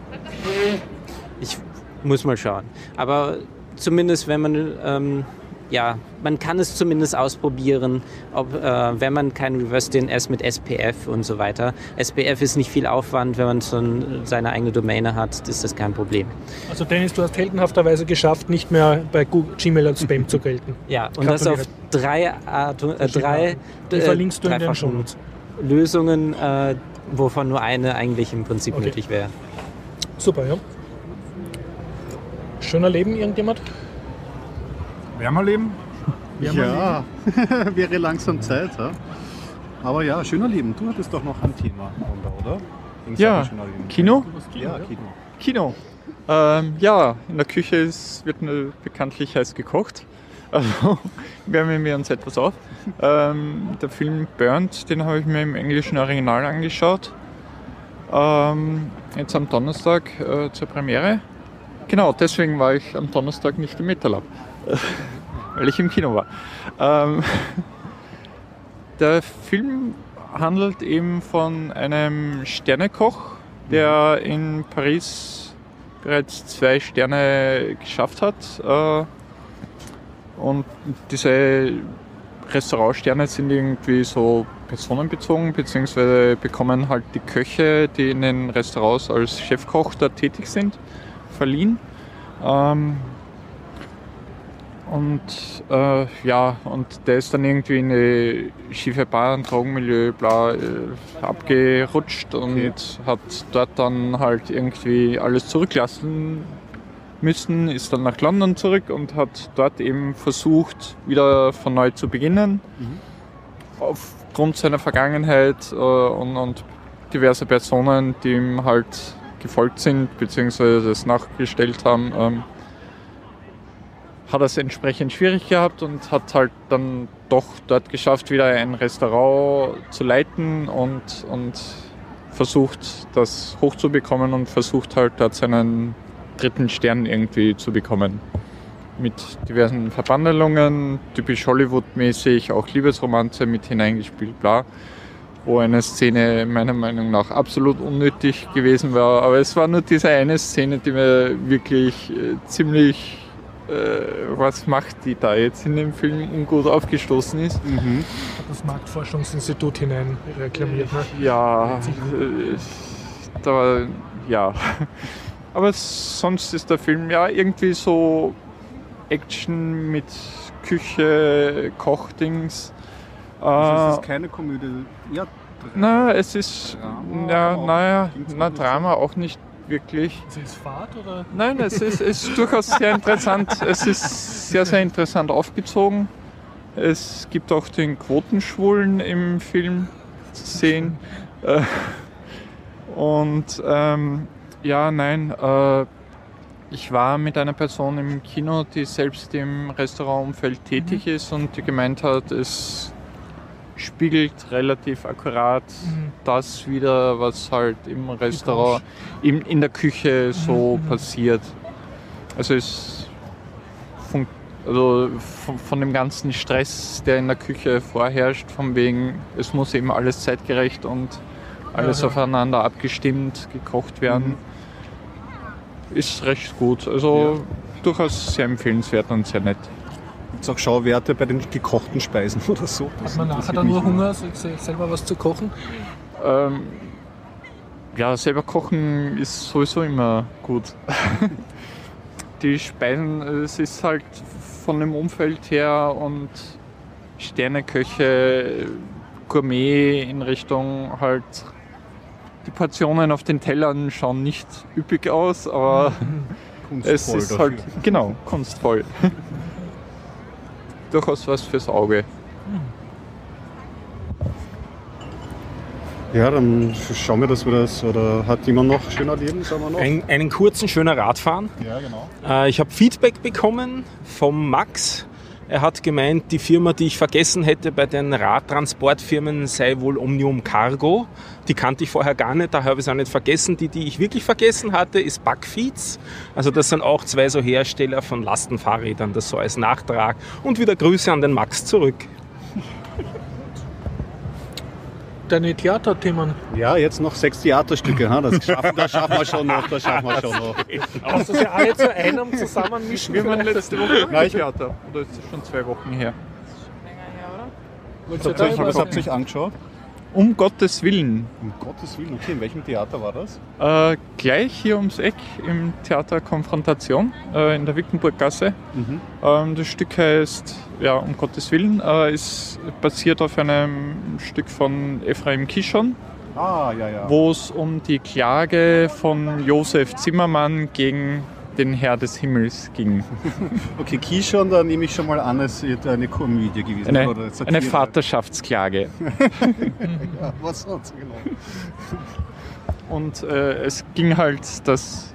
Ich muss mal schauen. Aber zumindest, wenn man, ähm, ja, man kann es zumindest ausprobieren, ob, äh, wenn man kein Reverse DNS mit SPF und so weiter. SPF ist nicht viel Aufwand, wenn man schon seine eigene Domäne hat, ist das kein Problem. Also Dennis, du hast heldenhafterweise geschafft, nicht mehr bei Google, Gmail als Spam zu gelten. [laughs] Ja, und das auf drei, Art, äh, drei Die äh, verlinkst du in den Shownotes. Lösungen, äh, wovon nur eine eigentlich im Prinzip Okay. nötig wäre. Super, ja. Schöner Leben, irgendjemand? Wärmerleben? Ja, [laughs] wäre langsam Zeit. Ja? Aber ja, schöner Leben. Du hattest doch noch ein Thema, oder? Ja, Leben. Kino? Ja, Kino. Kino. Ähm, ja, in der Küche ist, wird bekanntlich heiß gekocht. [laughs] Also wärmen wir uns etwas auf. Ähm, der Film Burnt, den habe ich mir im englischen Original angeschaut. Ähm, jetzt am Donnerstag äh, zur Premiere. Genau, deswegen war ich am Donnerstag nicht im MetaLab, [laughs] weil ich im Kino war. Ähm, [laughs] der Film handelt eben von einem Sternekoch, der in Paris bereits zwei Sterne geschafft hat. Äh, und diese Restaurantsterne sind irgendwie so personenbezogen, beziehungsweise bekommen halt die Köche, die in den Restaurants als Chefkoch da tätig sind, verliehen. Ähm, Und äh, ja, und der ist dann irgendwie in eine schiefe Bahn, Drogenmilieu, bla, äh, abgerutscht und Okay. hat dort dann halt irgendwie alles zurücklassen müssen, ist dann nach London zurück und hat dort eben versucht, wieder von neu zu beginnen. Aufgrund seiner Vergangenheit äh, und, und diverse Personen, die ihm halt gefolgt sind, beziehungsweise das nachgestellt haben, ähm, hat es entsprechend schwierig gehabt und hat halt dann doch dort geschafft, wieder ein Restaurant zu leiten und, und versucht, das hochzubekommen und versucht halt dort seinen dritten Stern irgendwie zu bekommen. Mit diversen Verbandelungen, typisch Hollywood-mäßig, auch Liebesromanze mit hineingespielt, bla. Wo eine Szene meiner Meinung nach absolut unnötig gewesen war. Aber es war nur diese eine Szene, die mir wirklich äh, ziemlich was macht die da jetzt in dem Film ungut aufgestoßen ist. Hat das Marktforschungsinstitut hinein reklamiert. Ne? Ja, äh, da, ja. [laughs] Aber sonst ist der Film ja irgendwie so Action mit Küche, Kochdings. Also es Äh, ist keine Komödie. Ja, na, es ist, Drama, ja, naja, na. Drama auch nicht wirklich. Ist es Fahrt oder? Nein, es ist, ist durchaus sehr interessant. Es ist sehr, sehr interessant aufgezogen. Es gibt auch den Quotenschwulen im Film zu sehen. Äh, Und ähm, ja, nein, äh, ich war mit einer Person im Kino, die selbst im Restaurantumfeld tätig ist und die gemeint hat, es spiegelt relativ akkurat Mhm. das wieder, was halt im Restaurant, in, in der Küche so passiert. Also es fun- also von, von dem ganzen Stress, der in der Küche vorherrscht, von wegen, es muss eben alles zeitgerecht und alles Ja, ja. aufeinander abgestimmt, gekocht werden, ist recht gut. Also durchaus sehr empfehlenswert und sehr nett. Gibt es auch Schauwerte bei den gekochten Speisen [laughs] oder so? Hat man nachher dann nur Hunger, sich selber was zu kochen? Ähm, ja, selber kochen ist sowieso immer gut. [laughs] Die Speisen, es ist halt von dem Umfeld her und Sterneköche, Gourmet in Richtung halt. Die Portionen auf den Tellern schauen nicht üppig aus, aber [laughs] es Kunstvoll ist dafür. halt genau kunstvoll. Durchaus was fürs Auge. Ja, dann schauen wir, dass wir das. Oder hat jemand noch schöner Leben, sagen wir noch? Ein, einen kurzen, schöner Radfahren. ja, genau. Äh, ich habe Feedback bekommen vom Max. Er hat gemeint, die Firma, die ich vergessen hätte bei den Radtransportfirmen, sei wohl Omnium Cargo. Die kannte ich vorher gar nicht, daher habe ich es auch nicht vergessen. Die, die ich wirklich vergessen hatte, ist Backfeeds. Also das sind auch zwei so Hersteller von Lastenfahrrädern, das so als Nachtrag. Und wieder Grüße an den Max zurück. Deine Theaterthemen. Ja, jetzt noch sechs Theaterstücke. Ha? Das, schaffen, das schaffen wir schon noch. Das schaffen wir schon noch. Du sie alle zu einem zusammenmischen? Wir waren vielleicht? letzte Woche Nein, ich- Theater. Oder ist das schon zwei Wochen her? Länger her, oder? Was habt ihr euch angeschaut? Um Gottes Willen. Um Gottes Willen, okay, in welchem Theater war das? Äh, gleich hier ums Eck im Theater Konfrontation äh, in der Wickenburggasse. Mhm. Ähm, das Stück heißt, ja, um Gottes Willen, äh, ist basiert auf einem Stück von Ephraim Kishon, Ah, ja, ja. wo es um die Klage von Josef Zimmermann gegen den Herr des Himmels ging. [laughs] Okay, Kishon, da nehme ich schon mal an, es wird eine Komödie gewesen. Eine, oder Satire. eine Vaterschaftsklage. [laughs] Ja, was sonst, genau. Und äh, es ging halt, dass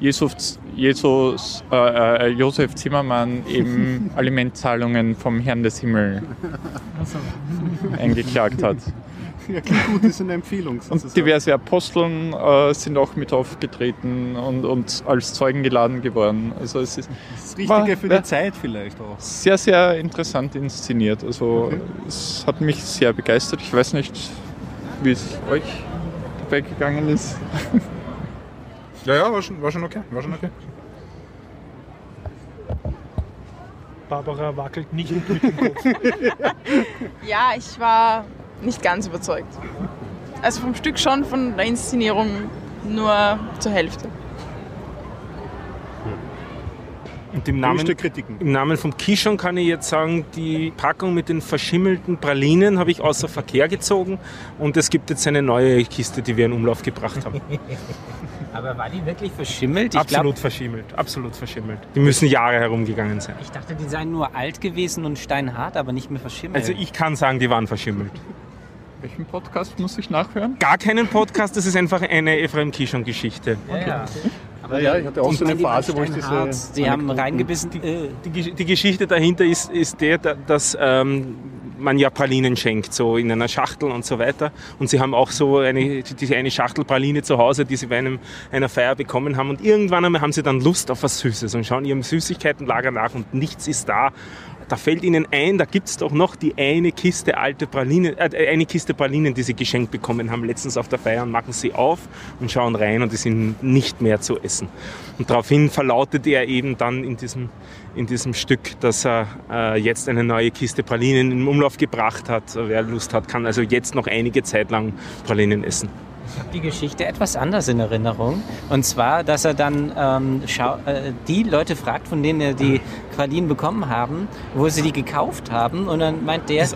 Jesus, Jesus, äh, äh, Josef Zimmermann eben [laughs] Alimentzahlungen vom Herrn des Himmels eingeklagt hat. Ja, gut, ist eine Empfehlung. [laughs] Und diverse Aposteln äh, sind auch mit aufgetreten und, und als Zeugen geladen geworden. Also es ist Das Richtige für Ja. die Zeit vielleicht auch. sehr, sehr interessant inszeniert. Also es hat mich sehr begeistert. Ich weiß nicht, wie es euch dabei gegangen ist. [laughs] Ja, ja, war schon, war schon okay. War schon okay. Barbara wackelt nicht mit dem Kopf. [laughs] Ja, ich war nicht ganz überzeugt. Also vom Stück schon, von der Inszenierung nur zur Hälfte. Und im Namen, im Namen von Kishon kann ich jetzt sagen, die Packung mit den verschimmelten Pralinen habe ich außer Verkehr gezogen und es gibt jetzt eine neue Kiste, die wir in Umlauf gebracht haben. [laughs] Aber war die wirklich verschimmelt? Ich absolut glaub, verschimmelt, absolut verschimmelt. Die müssen Jahre herumgegangen sein. ich dachte, die seien nur alt gewesen und steinhart, aber nicht mehr verschimmelt. Also ich kann sagen, die waren verschimmelt. Welchen Podcast muss ich nachhören? Gar keinen Podcast, das ist einfach eine Ephraim Kishon-Geschichte. ja, ja. Aber Ja, ja, ich hatte auch so eine die Phase, wo ich diese. Sie haben reingebissen. Die, Gesch- die Geschichte dahinter ist, ist der, da- dass ähm, man ja Pralinen schenkt, so in einer Schachtel und so weiter. Und sie haben auch so eine, diese eine Schachtel Praline zu Hause, die sie bei einem, einer Feier bekommen haben. Und irgendwann einmal haben sie dann Lust auf was Süßes und schauen ihrem Süßigkeitenlager nach und nichts ist da. Da fällt ihnen ein, da gibt's doch noch die eine Kiste alte Pralinen, äh, eine Kiste Pralinen, die sie geschenkt bekommen haben letztens auf der Feier und machen sie auf und schauen rein und die sind nicht mehr zu essen. Und daraufhin verlautet er eben dann in diesem, in diesem Stück, dass er äh, jetzt eine neue Kiste Pralinen in Umlauf gebracht hat. Wer Lust hat, kann also jetzt noch einige Zeit lang Pralinen essen. Ich habe die Geschichte etwas anders in Erinnerung. Und zwar, dass er dann ähm, äh, die Leute fragt, von denen er die Pralinen bekommen haben, wo sie die gekauft haben. Und dann meint der,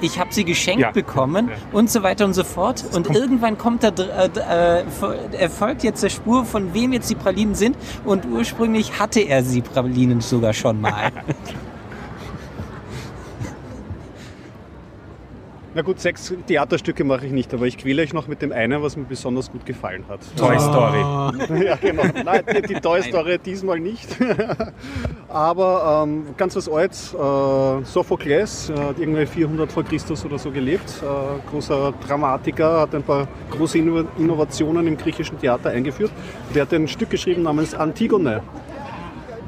ich habe sie geschenkt Ja. bekommen Ja. und so weiter und so fort. Und irgendwann kommt da, äh, äh, fo- erfolgt jetzt der Spur, von wem jetzt die Pralinen sind. Und ursprünglich hatte er sie Pralinen sogar schon mal. [laughs] Na gut, sechs Theaterstücke mache ich nicht, aber ich quäle euch noch mit dem einen, was mir besonders gut gefallen hat. Toy Story. [laughs] Ja, genau. Nein, die, die Toy Story diesmal nicht. [laughs] Aber ähm, ganz was Altes, äh, Sophokles, äh, hat irgendwie 400 vor Christus oder so gelebt. Äh, großer Dramatiker, hat ein paar große Inno Innovationen im griechischen Theater eingeführt. Der hat ein Stück geschrieben namens Antigone.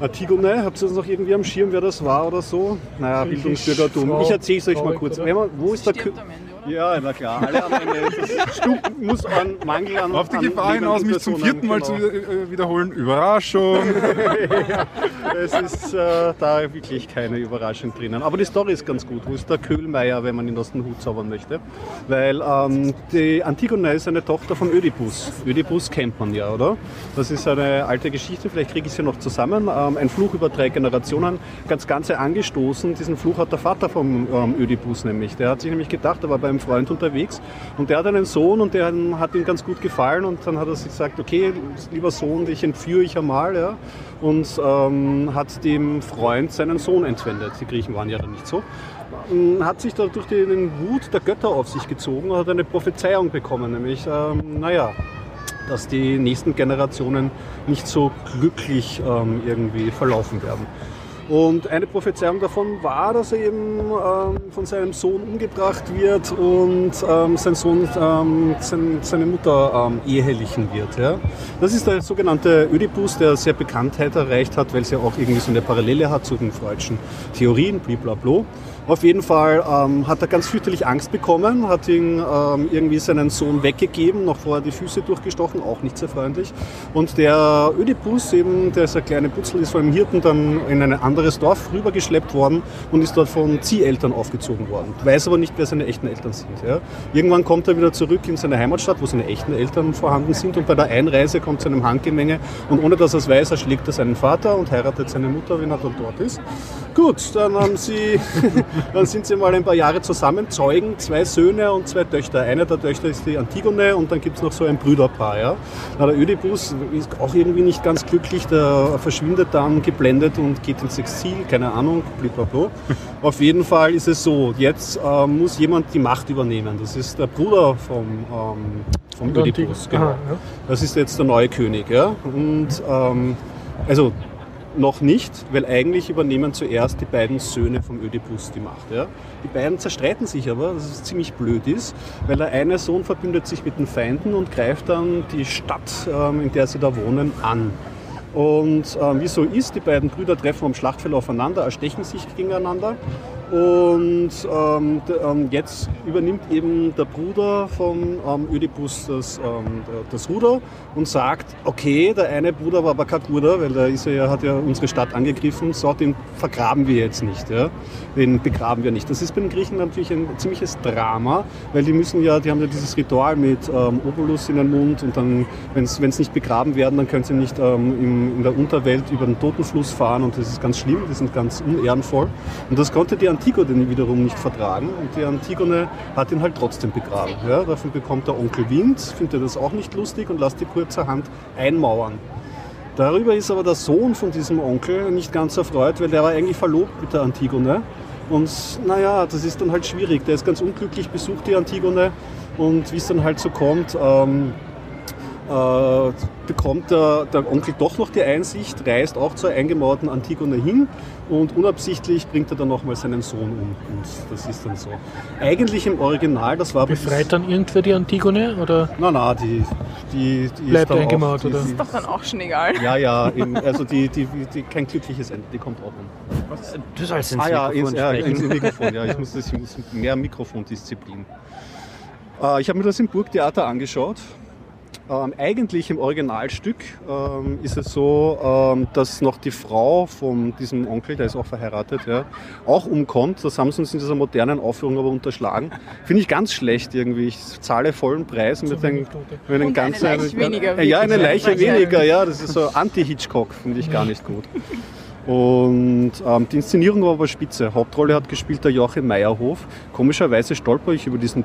Antigone, habt ihr das noch irgendwie am Schirm, wer das war oder so? Naja, Bildungsbürgertum. Ich erzähle es euch mal kurz. Wenn man, wo ist der Kö oder? ja, na klar, alle. Das Stück muss an Mangel an Auf die Gefahr hinaus, mich zum vierten Mal zu genau. äh, wiederholen. Überraschung! [laughs] Es ist äh, da wirklich keine Überraschung drinnen. Aber die Story ist ganz gut. Wo ist der Köhlmeier, wenn man ihn aus dem Hut zaubern möchte? Weil ähm, die Antigone ist eine Tochter von Ödipus. Ödipus kennt man ja, oder? Das ist eine alte Geschichte, vielleicht kriege ich sie noch zusammen. Ähm, ein Fluch über drei Generationen. Ganz Ganze angestoßen. Diesen Fluch hat der Vater vom ähm, Ödipus nämlich. Der hat sich nämlich gedacht, er war bei einem Freund unterwegs und der hat einen Sohn und der hat ihm ganz gut gefallen und dann hat er sich gesagt, okay, lieber Sohn, dich entführe ich einmal. Ja? Und ähm, hat dem Freund seinen Sohn entwendet. Die Griechen waren ja da nicht so. Ähm, Hat sich da durch den Wut der Götter auf sich gezogen und hat eine Prophezeiung bekommen, nämlich, ähm, naja, dass die nächsten Generationen nicht so glücklich ähm, irgendwie verlaufen werden. Und eine Prophezeiung davon war, dass er eben ähm, von seinem Sohn umgebracht wird und ähm, sein Sohn ähm, sein, seine Mutter ähm, ehelichen wird. Ja? Das ist der sogenannte Ödipus, der sehr Bekanntheit erreicht hat, weil es ja auch irgendwie so eine Parallele hat zu den freudschen Theorien, blablabla. Auf jeden Fall ähm, hat er ganz fürchterlich Angst bekommen, hat ihn ähm, irgendwie seinen Sohn weggegeben, noch vorher die Füße durchgestochen, auch nicht sehr freundlich. Und der Ödipus, eben, der ist ein kleiner Putzel, ist von einem Hirten dann in ein anderes Dorf rübergeschleppt worden und ist dort von Zieheltern aufgezogen worden. Weiß aber nicht, wer seine echten Eltern sind. Ja. Irgendwann kommt er wieder zurück in seine Heimatstadt, wo seine echten Eltern vorhanden sind und bei der Einreise kommt zu einem Handgemenge und ohne dass er es weiß, erschlägt er seinen Vater und heiratet seine Mutter, wenn er dann dort ist. Gut, dann haben sie, [laughs] [laughs] dann sind sie mal ein paar Jahre zusammen, zeugen zwei Söhne und zwei Töchter. Eine der Töchter ist die Antigone und dann gibt es noch so ein Brüderpaar. Ja. Na, der Ödipus ist auch irgendwie nicht ganz glücklich, der verschwindet dann geblendet und geht ins Exil, keine Ahnung, blablabla. [laughs] Auf jeden Fall ist es so, jetzt äh, muss jemand die Macht übernehmen. Das ist der Bruder vom, ähm, vom Ödipus. Genau. Das ist jetzt der neue König. Ja? Und ähm, also noch nicht, weil eigentlich übernehmen zuerst die beiden Söhne vom Ödipus die Macht. Ja? Die beiden zerstreiten sich aber, was ziemlich blöd ist, weil der eine Sohn verbündet sich mit den Feinden und greift dann die Stadt, ähm, in der sie da wohnen, an. Und ähm, wie so ist, die beiden Brüder treffen am Schlachtfeld aufeinander, erstechen sich gegeneinander Und ähm, ähm, jetzt übernimmt eben der Bruder von ähm, Ödipus das, ähm, das Ruder und sagt, okay, der eine Bruder war aber kein guter, weil der ist ja, hat ja unsere Stadt angegriffen, so, den vergraben wir jetzt nicht. Ja? Den begraben wir nicht. Das ist bei den Griechen natürlich ein ziemliches Drama, weil die müssen ja, die haben ja dieses Ritual mit ähm, Obolus in den Mund und dann, wenn sie nicht begraben werden, dann können sie nicht ähm, im, in der Unterwelt über den Totenfluss fahren und das ist ganz schlimm, die sind ganz unehrenvoll. Und das konnte die Antigone wiederum nicht vertragen und die Antigone hat ihn halt trotzdem begraben. Ja? Dafür bekommt der Onkel Wind, findet das auch nicht lustig und lässt die kurzerhand einmauern. Darüber ist aber der Sohn von diesem Onkel nicht ganz erfreut, weil der war eigentlich verlobt mit der Antigone. Und naja, das ist dann halt schwierig. Der ist ganz unglücklich, besucht die Antigone und wie es dann halt so kommt, ähm, äh, bekommt der, der Onkel doch noch die Einsicht, reist auch zur eingemauerten Antigone hin und unabsichtlich bringt er dann nochmal seinen Sohn um. Und das ist dann so. Eigentlich im Original, das war Befreit dann irgendwer die Antigone? Oder Na, na, die, die, die Bleibt dann eingemauert, auch, die, oder? Die, Ist doch dann auch schon egal. ja, ja, in, also die, die, die, kein glückliches Ende, die kommt auch um. Du sollst ins Ah ja, Mikrofon ins, ja ins Mikrofon, ja, ich muss, das, ich muss mehr Mikrofondisziplin. Äh, ich habe mir das im Burgtheater angeschaut. Ähm, eigentlich im Originalstück ähm, ist es so, ähm, dass noch die Frau von diesem Onkel, der ist auch verheiratet, ja, auch umkommt. Das haben sie uns in dieser modernen Aufführung aber unterschlagen. Finde ich ganz schlecht irgendwie. Ich zahle vollen Preis mit Tote. mit einem Und eine ganzen. Leiche weniger, Ja, eine. Leiche Leiche. weniger, ja. Das ist so Anti-Hitchcock, finde ich gar nicht gut. Und ähm, die Inszenierung war aber spitze. Hauptrolle hat gespielt der Joachim Meyerhof. Komischerweise stolper ich über diesen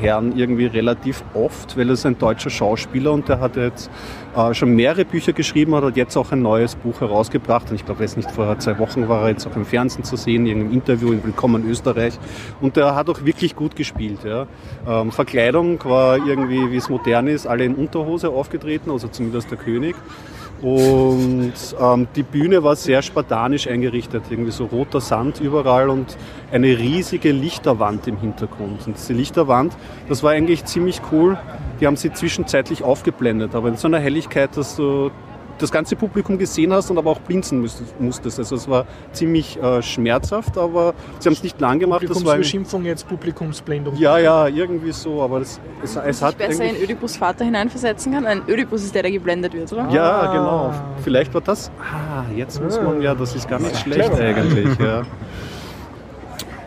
Herrn irgendwie relativ oft, weil er ist ein deutscher Schauspieler und der hat jetzt äh, schon mehrere Bücher geschrieben, hat halt jetzt auch ein neues Buch herausgebracht. Und ich glaube, jetzt nicht vor zwei Wochen war er jetzt auch im Fernsehen zu sehen, in einem Interview in Willkommen Österreich. Und der hat auch wirklich gut gespielt. Ja. Ähm, Verkleidung war irgendwie, wie es modern ist, alle in Unterhose aufgetreten, also zumindest der König. Und ähm, die Bühne war sehr spartanisch eingerichtet, irgendwie so roter Sand überall und eine riesige Lichterwand im Hintergrund. Und diese Lichterwand, das war eigentlich ziemlich cool. Die haben sie zwischenzeitlich aufgeblendet, aber in so einer Helligkeit, dass du das ganze Publikum gesehen hast und aber auch blinzen musstest. Also es war ziemlich äh, schmerzhaft, aber sie haben es nicht lang gemacht. Publikumsbeschimpfung, jetzt Publikumsblendung. ja, ja, irgendwie so, aber das, es, es ich hat besser in. Ödipus Vater hineinversetzen kann. Ein Ödipus ist der, der geblendet wird, oder? Ja, Ah. genau. Vielleicht war das. Ah, jetzt muss man ja, das ist gar nicht schlecht eigentlich. Ja.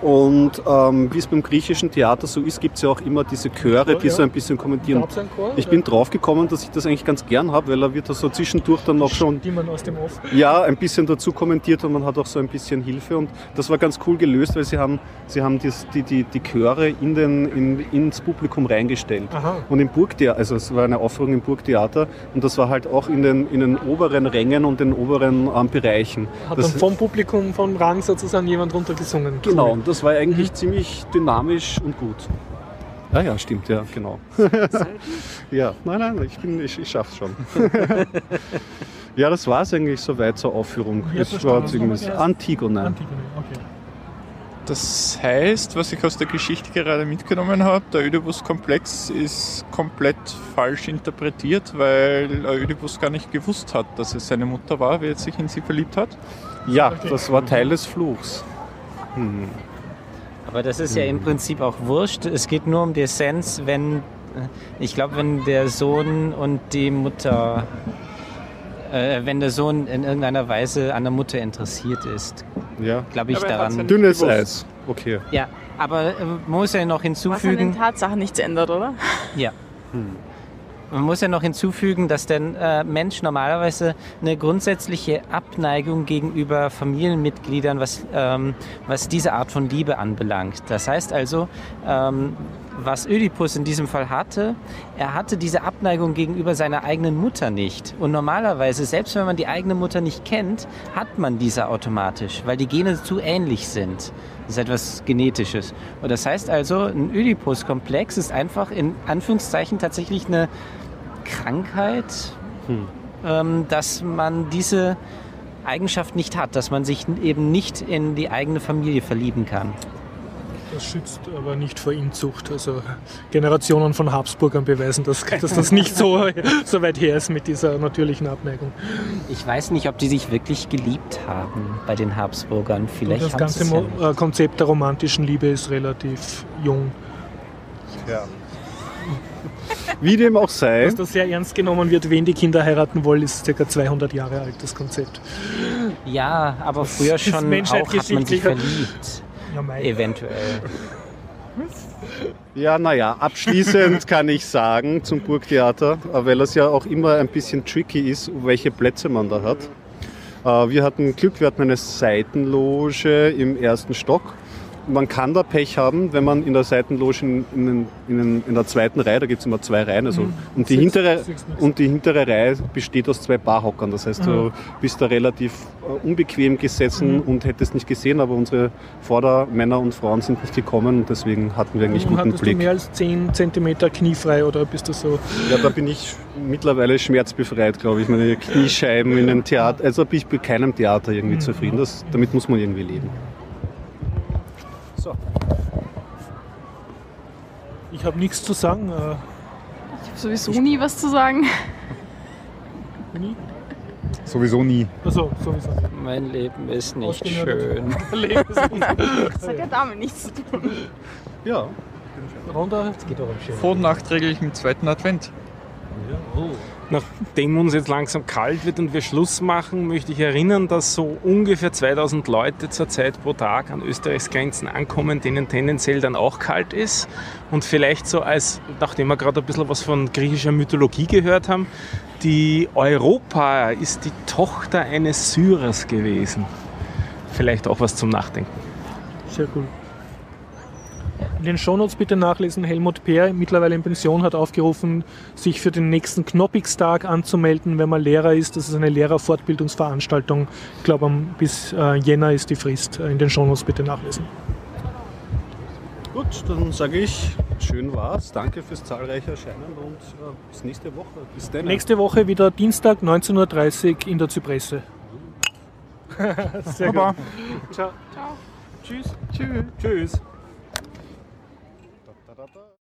Und ähm, wie es beim griechischen Theater so ist, gibt es ja auch immer diese Chöre, die Ja. so ein bisschen kommentieren. Chor, Ich bin drauf gekommen, dass ich das eigentlich ganz gern habe, weil er wird da so zwischendurch dann noch schon Die man aus dem Off. ja, ein bisschen dazu kommentiert und man hat auch so ein bisschen Hilfe und das war ganz cool gelöst, weil sie haben, sie haben das, die, die, die Chöre in den, in, ins Publikum reingestellt. Aha. Und im Burgtheater, also es war eine Aufführung im Burgtheater und das war halt auch in den, in den oberen Rängen und den oberen ähm, Bereichen. Hat das, dann vom Publikum, vom Rang sozusagen jemand runtergesungen. genau, Cool. Das war eigentlich ziemlich dynamisch und gut. Ja, ja, stimmt, ja, genau. [laughs] ja, nein, nein, ich, bin, ich, ich schaff's schon. [laughs] ja, das war es eigentlich soweit zur Aufführung. Hat war das ziemlich Antigone? Antigone. Okay. Das heißt, was ich aus der Geschichte gerade mitgenommen habe, der Ödipus-Komplex ist komplett falsch interpretiert, weil Ödipus gar nicht gewusst hat, dass es seine Mutter war, wie er sich in sie verliebt hat. Ja, das war Teil des Fluchs. Hm. Aber das ist ja im Prinzip auch wurscht. Es geht nur um die Essenz, wenn, äh, ich glaube, wenn der Sohn und die Mutter, äh, wenn der Sohn in irgendeiner Weise an der Mutter interessiert ist, Ja. glaube ich ja daran. nicht Dünnes. Eis. Okay. Ja, aber äh, man muss ja noch Was an den hinzufügen, Tatsachen nichts ändert, oder? ja. Man muss ja noch hinzufügen, dass der äh, Mensch normalerweise eine grundsätzliche Abneigung gegenüber Familienmitgliedern, was, ähm, was diese Art von Liebe anbelangt. Das heißt also, ähm, was Ödipus in diesem Fall hatte, er hatte diese Abneigung gegenüber seiner eigenen Mutter nicht. Und normalerweise, selbst wenn man die eigene Mutter nicht kennt, hat man diese automatisch, weil die Gene zu ähnlich sind. Das ist etwas Genetisches. Und das heißt also, ein Ödipus-Komplex ist einfach in Anführungszeichen tatsächlich eine Krankheit, ähm, dass man diese Eigenschaft nicht hat, dass man sich eben nicht in die eigene Familie verlieben kann. Das schützt aber nicht vor Inzucht. Also Generationen von Habsburgern beweisen, dass, dass das nicht so, [laughs] so weit her ist mit dieser natürlichen Abneigung. Ich weiß nicht, ob die sich wirklich geliebt haben bei den Habsburgern. Vielleicht das haben ganze sie es ja äh, Konzept der romantischen Liebe ist relativ jung. Ja. [laughs] Wie dem auch sei, Dass das sehr ernst genommen wird, wen die Kinder heiraten wollen, ist ca. 200 Jahre alt, das Konzept. Ja, aber früher ist schon auch hat man sich verliebt. Ja. Eventuell. Ja, naja, abschließend [laughs] kann ich sagen zum Burgtheater, äh, weil es ja auch immer ein bisschen tricky ist, welche Plätze man da hat. Äh, Wir hatten Glück, wir hatten eine Seitenloge im ersten Stock. Man kann da Pech haben, wenn man in der Seitenloge in, in, in, in der zweiten Reihe, da gibt es immer zwei Reihen, also, und, die Sechs- hintere, sechs Max. und die hintere Reihe besteht aus zwei Barhockern. Das heißt, du bist da relativ äh, unbequem gesessen und hättest nicht gesehen, aber unsere Vordermänner und Frauen sind nicht gekommen und deswegen hatten wir eigentlich Und guten hattest du Blick. mehr als 10 cm kniefrei oder bist du so? Ja, da bin ich mittlerweile schmerzbefreit, glaube ich. Meine Kniescheiben in einem Theater, also bin ich bei keinem Theater irgendwie zufrieden. Das, damit muss man irgendwie leben. So. Ich habe nichts zu sagen. Äh, Ich habe sowieso nie was zu sagen. nie? Sowieso nie. Also, sowieso. Mein Leben ist nicht schön. Leben ist nicht. Das hat ja damit nichts zu tun. Ja. Ronda, Frohen nachträglich im zweiten Advent. Nachdem uns jetzt langsam kalt wird und wir Schluss machen, möchte ich erinnern, dass so ungefähr 2000 Leute zurzeit pro Tag an Österreichs Grenzen ankommen, denen tendenziell dann auch kalt ist. Und vielleicht so als, nachdem wir gerade ein bisschen was von griechischer Mythologie gehört haben, die Europa ist die Tochter eines Syrers gewesen. Vielleicht auch was zum Nachdenken. Sehr cool. In den Shownotes bitte nachlesen. Helmut Peer, mittlerweile in Pension, hat aufgerufen, sich für den nächsten Knoppix-Tag anzumelden, wenn man Lehrer ist. Das ist eine Lehrerfortbildungsveranstaltung. Ich glaube, bis äh, Jänner ist die Frist. Äh, In den Shownotes bitte nachlesen. Gut, dann sage ich, schön war's. Danke fürs zahlreiche Erscheinen und äh, bis nächste Woche. Bis dann. Nächste Woche wieder Dienstag, 19.30 Uhr in der Zypresse. [laughs] Sehr Baba. gut. Ciao. Ciao. Tschüss. Tschüss. Tschüss.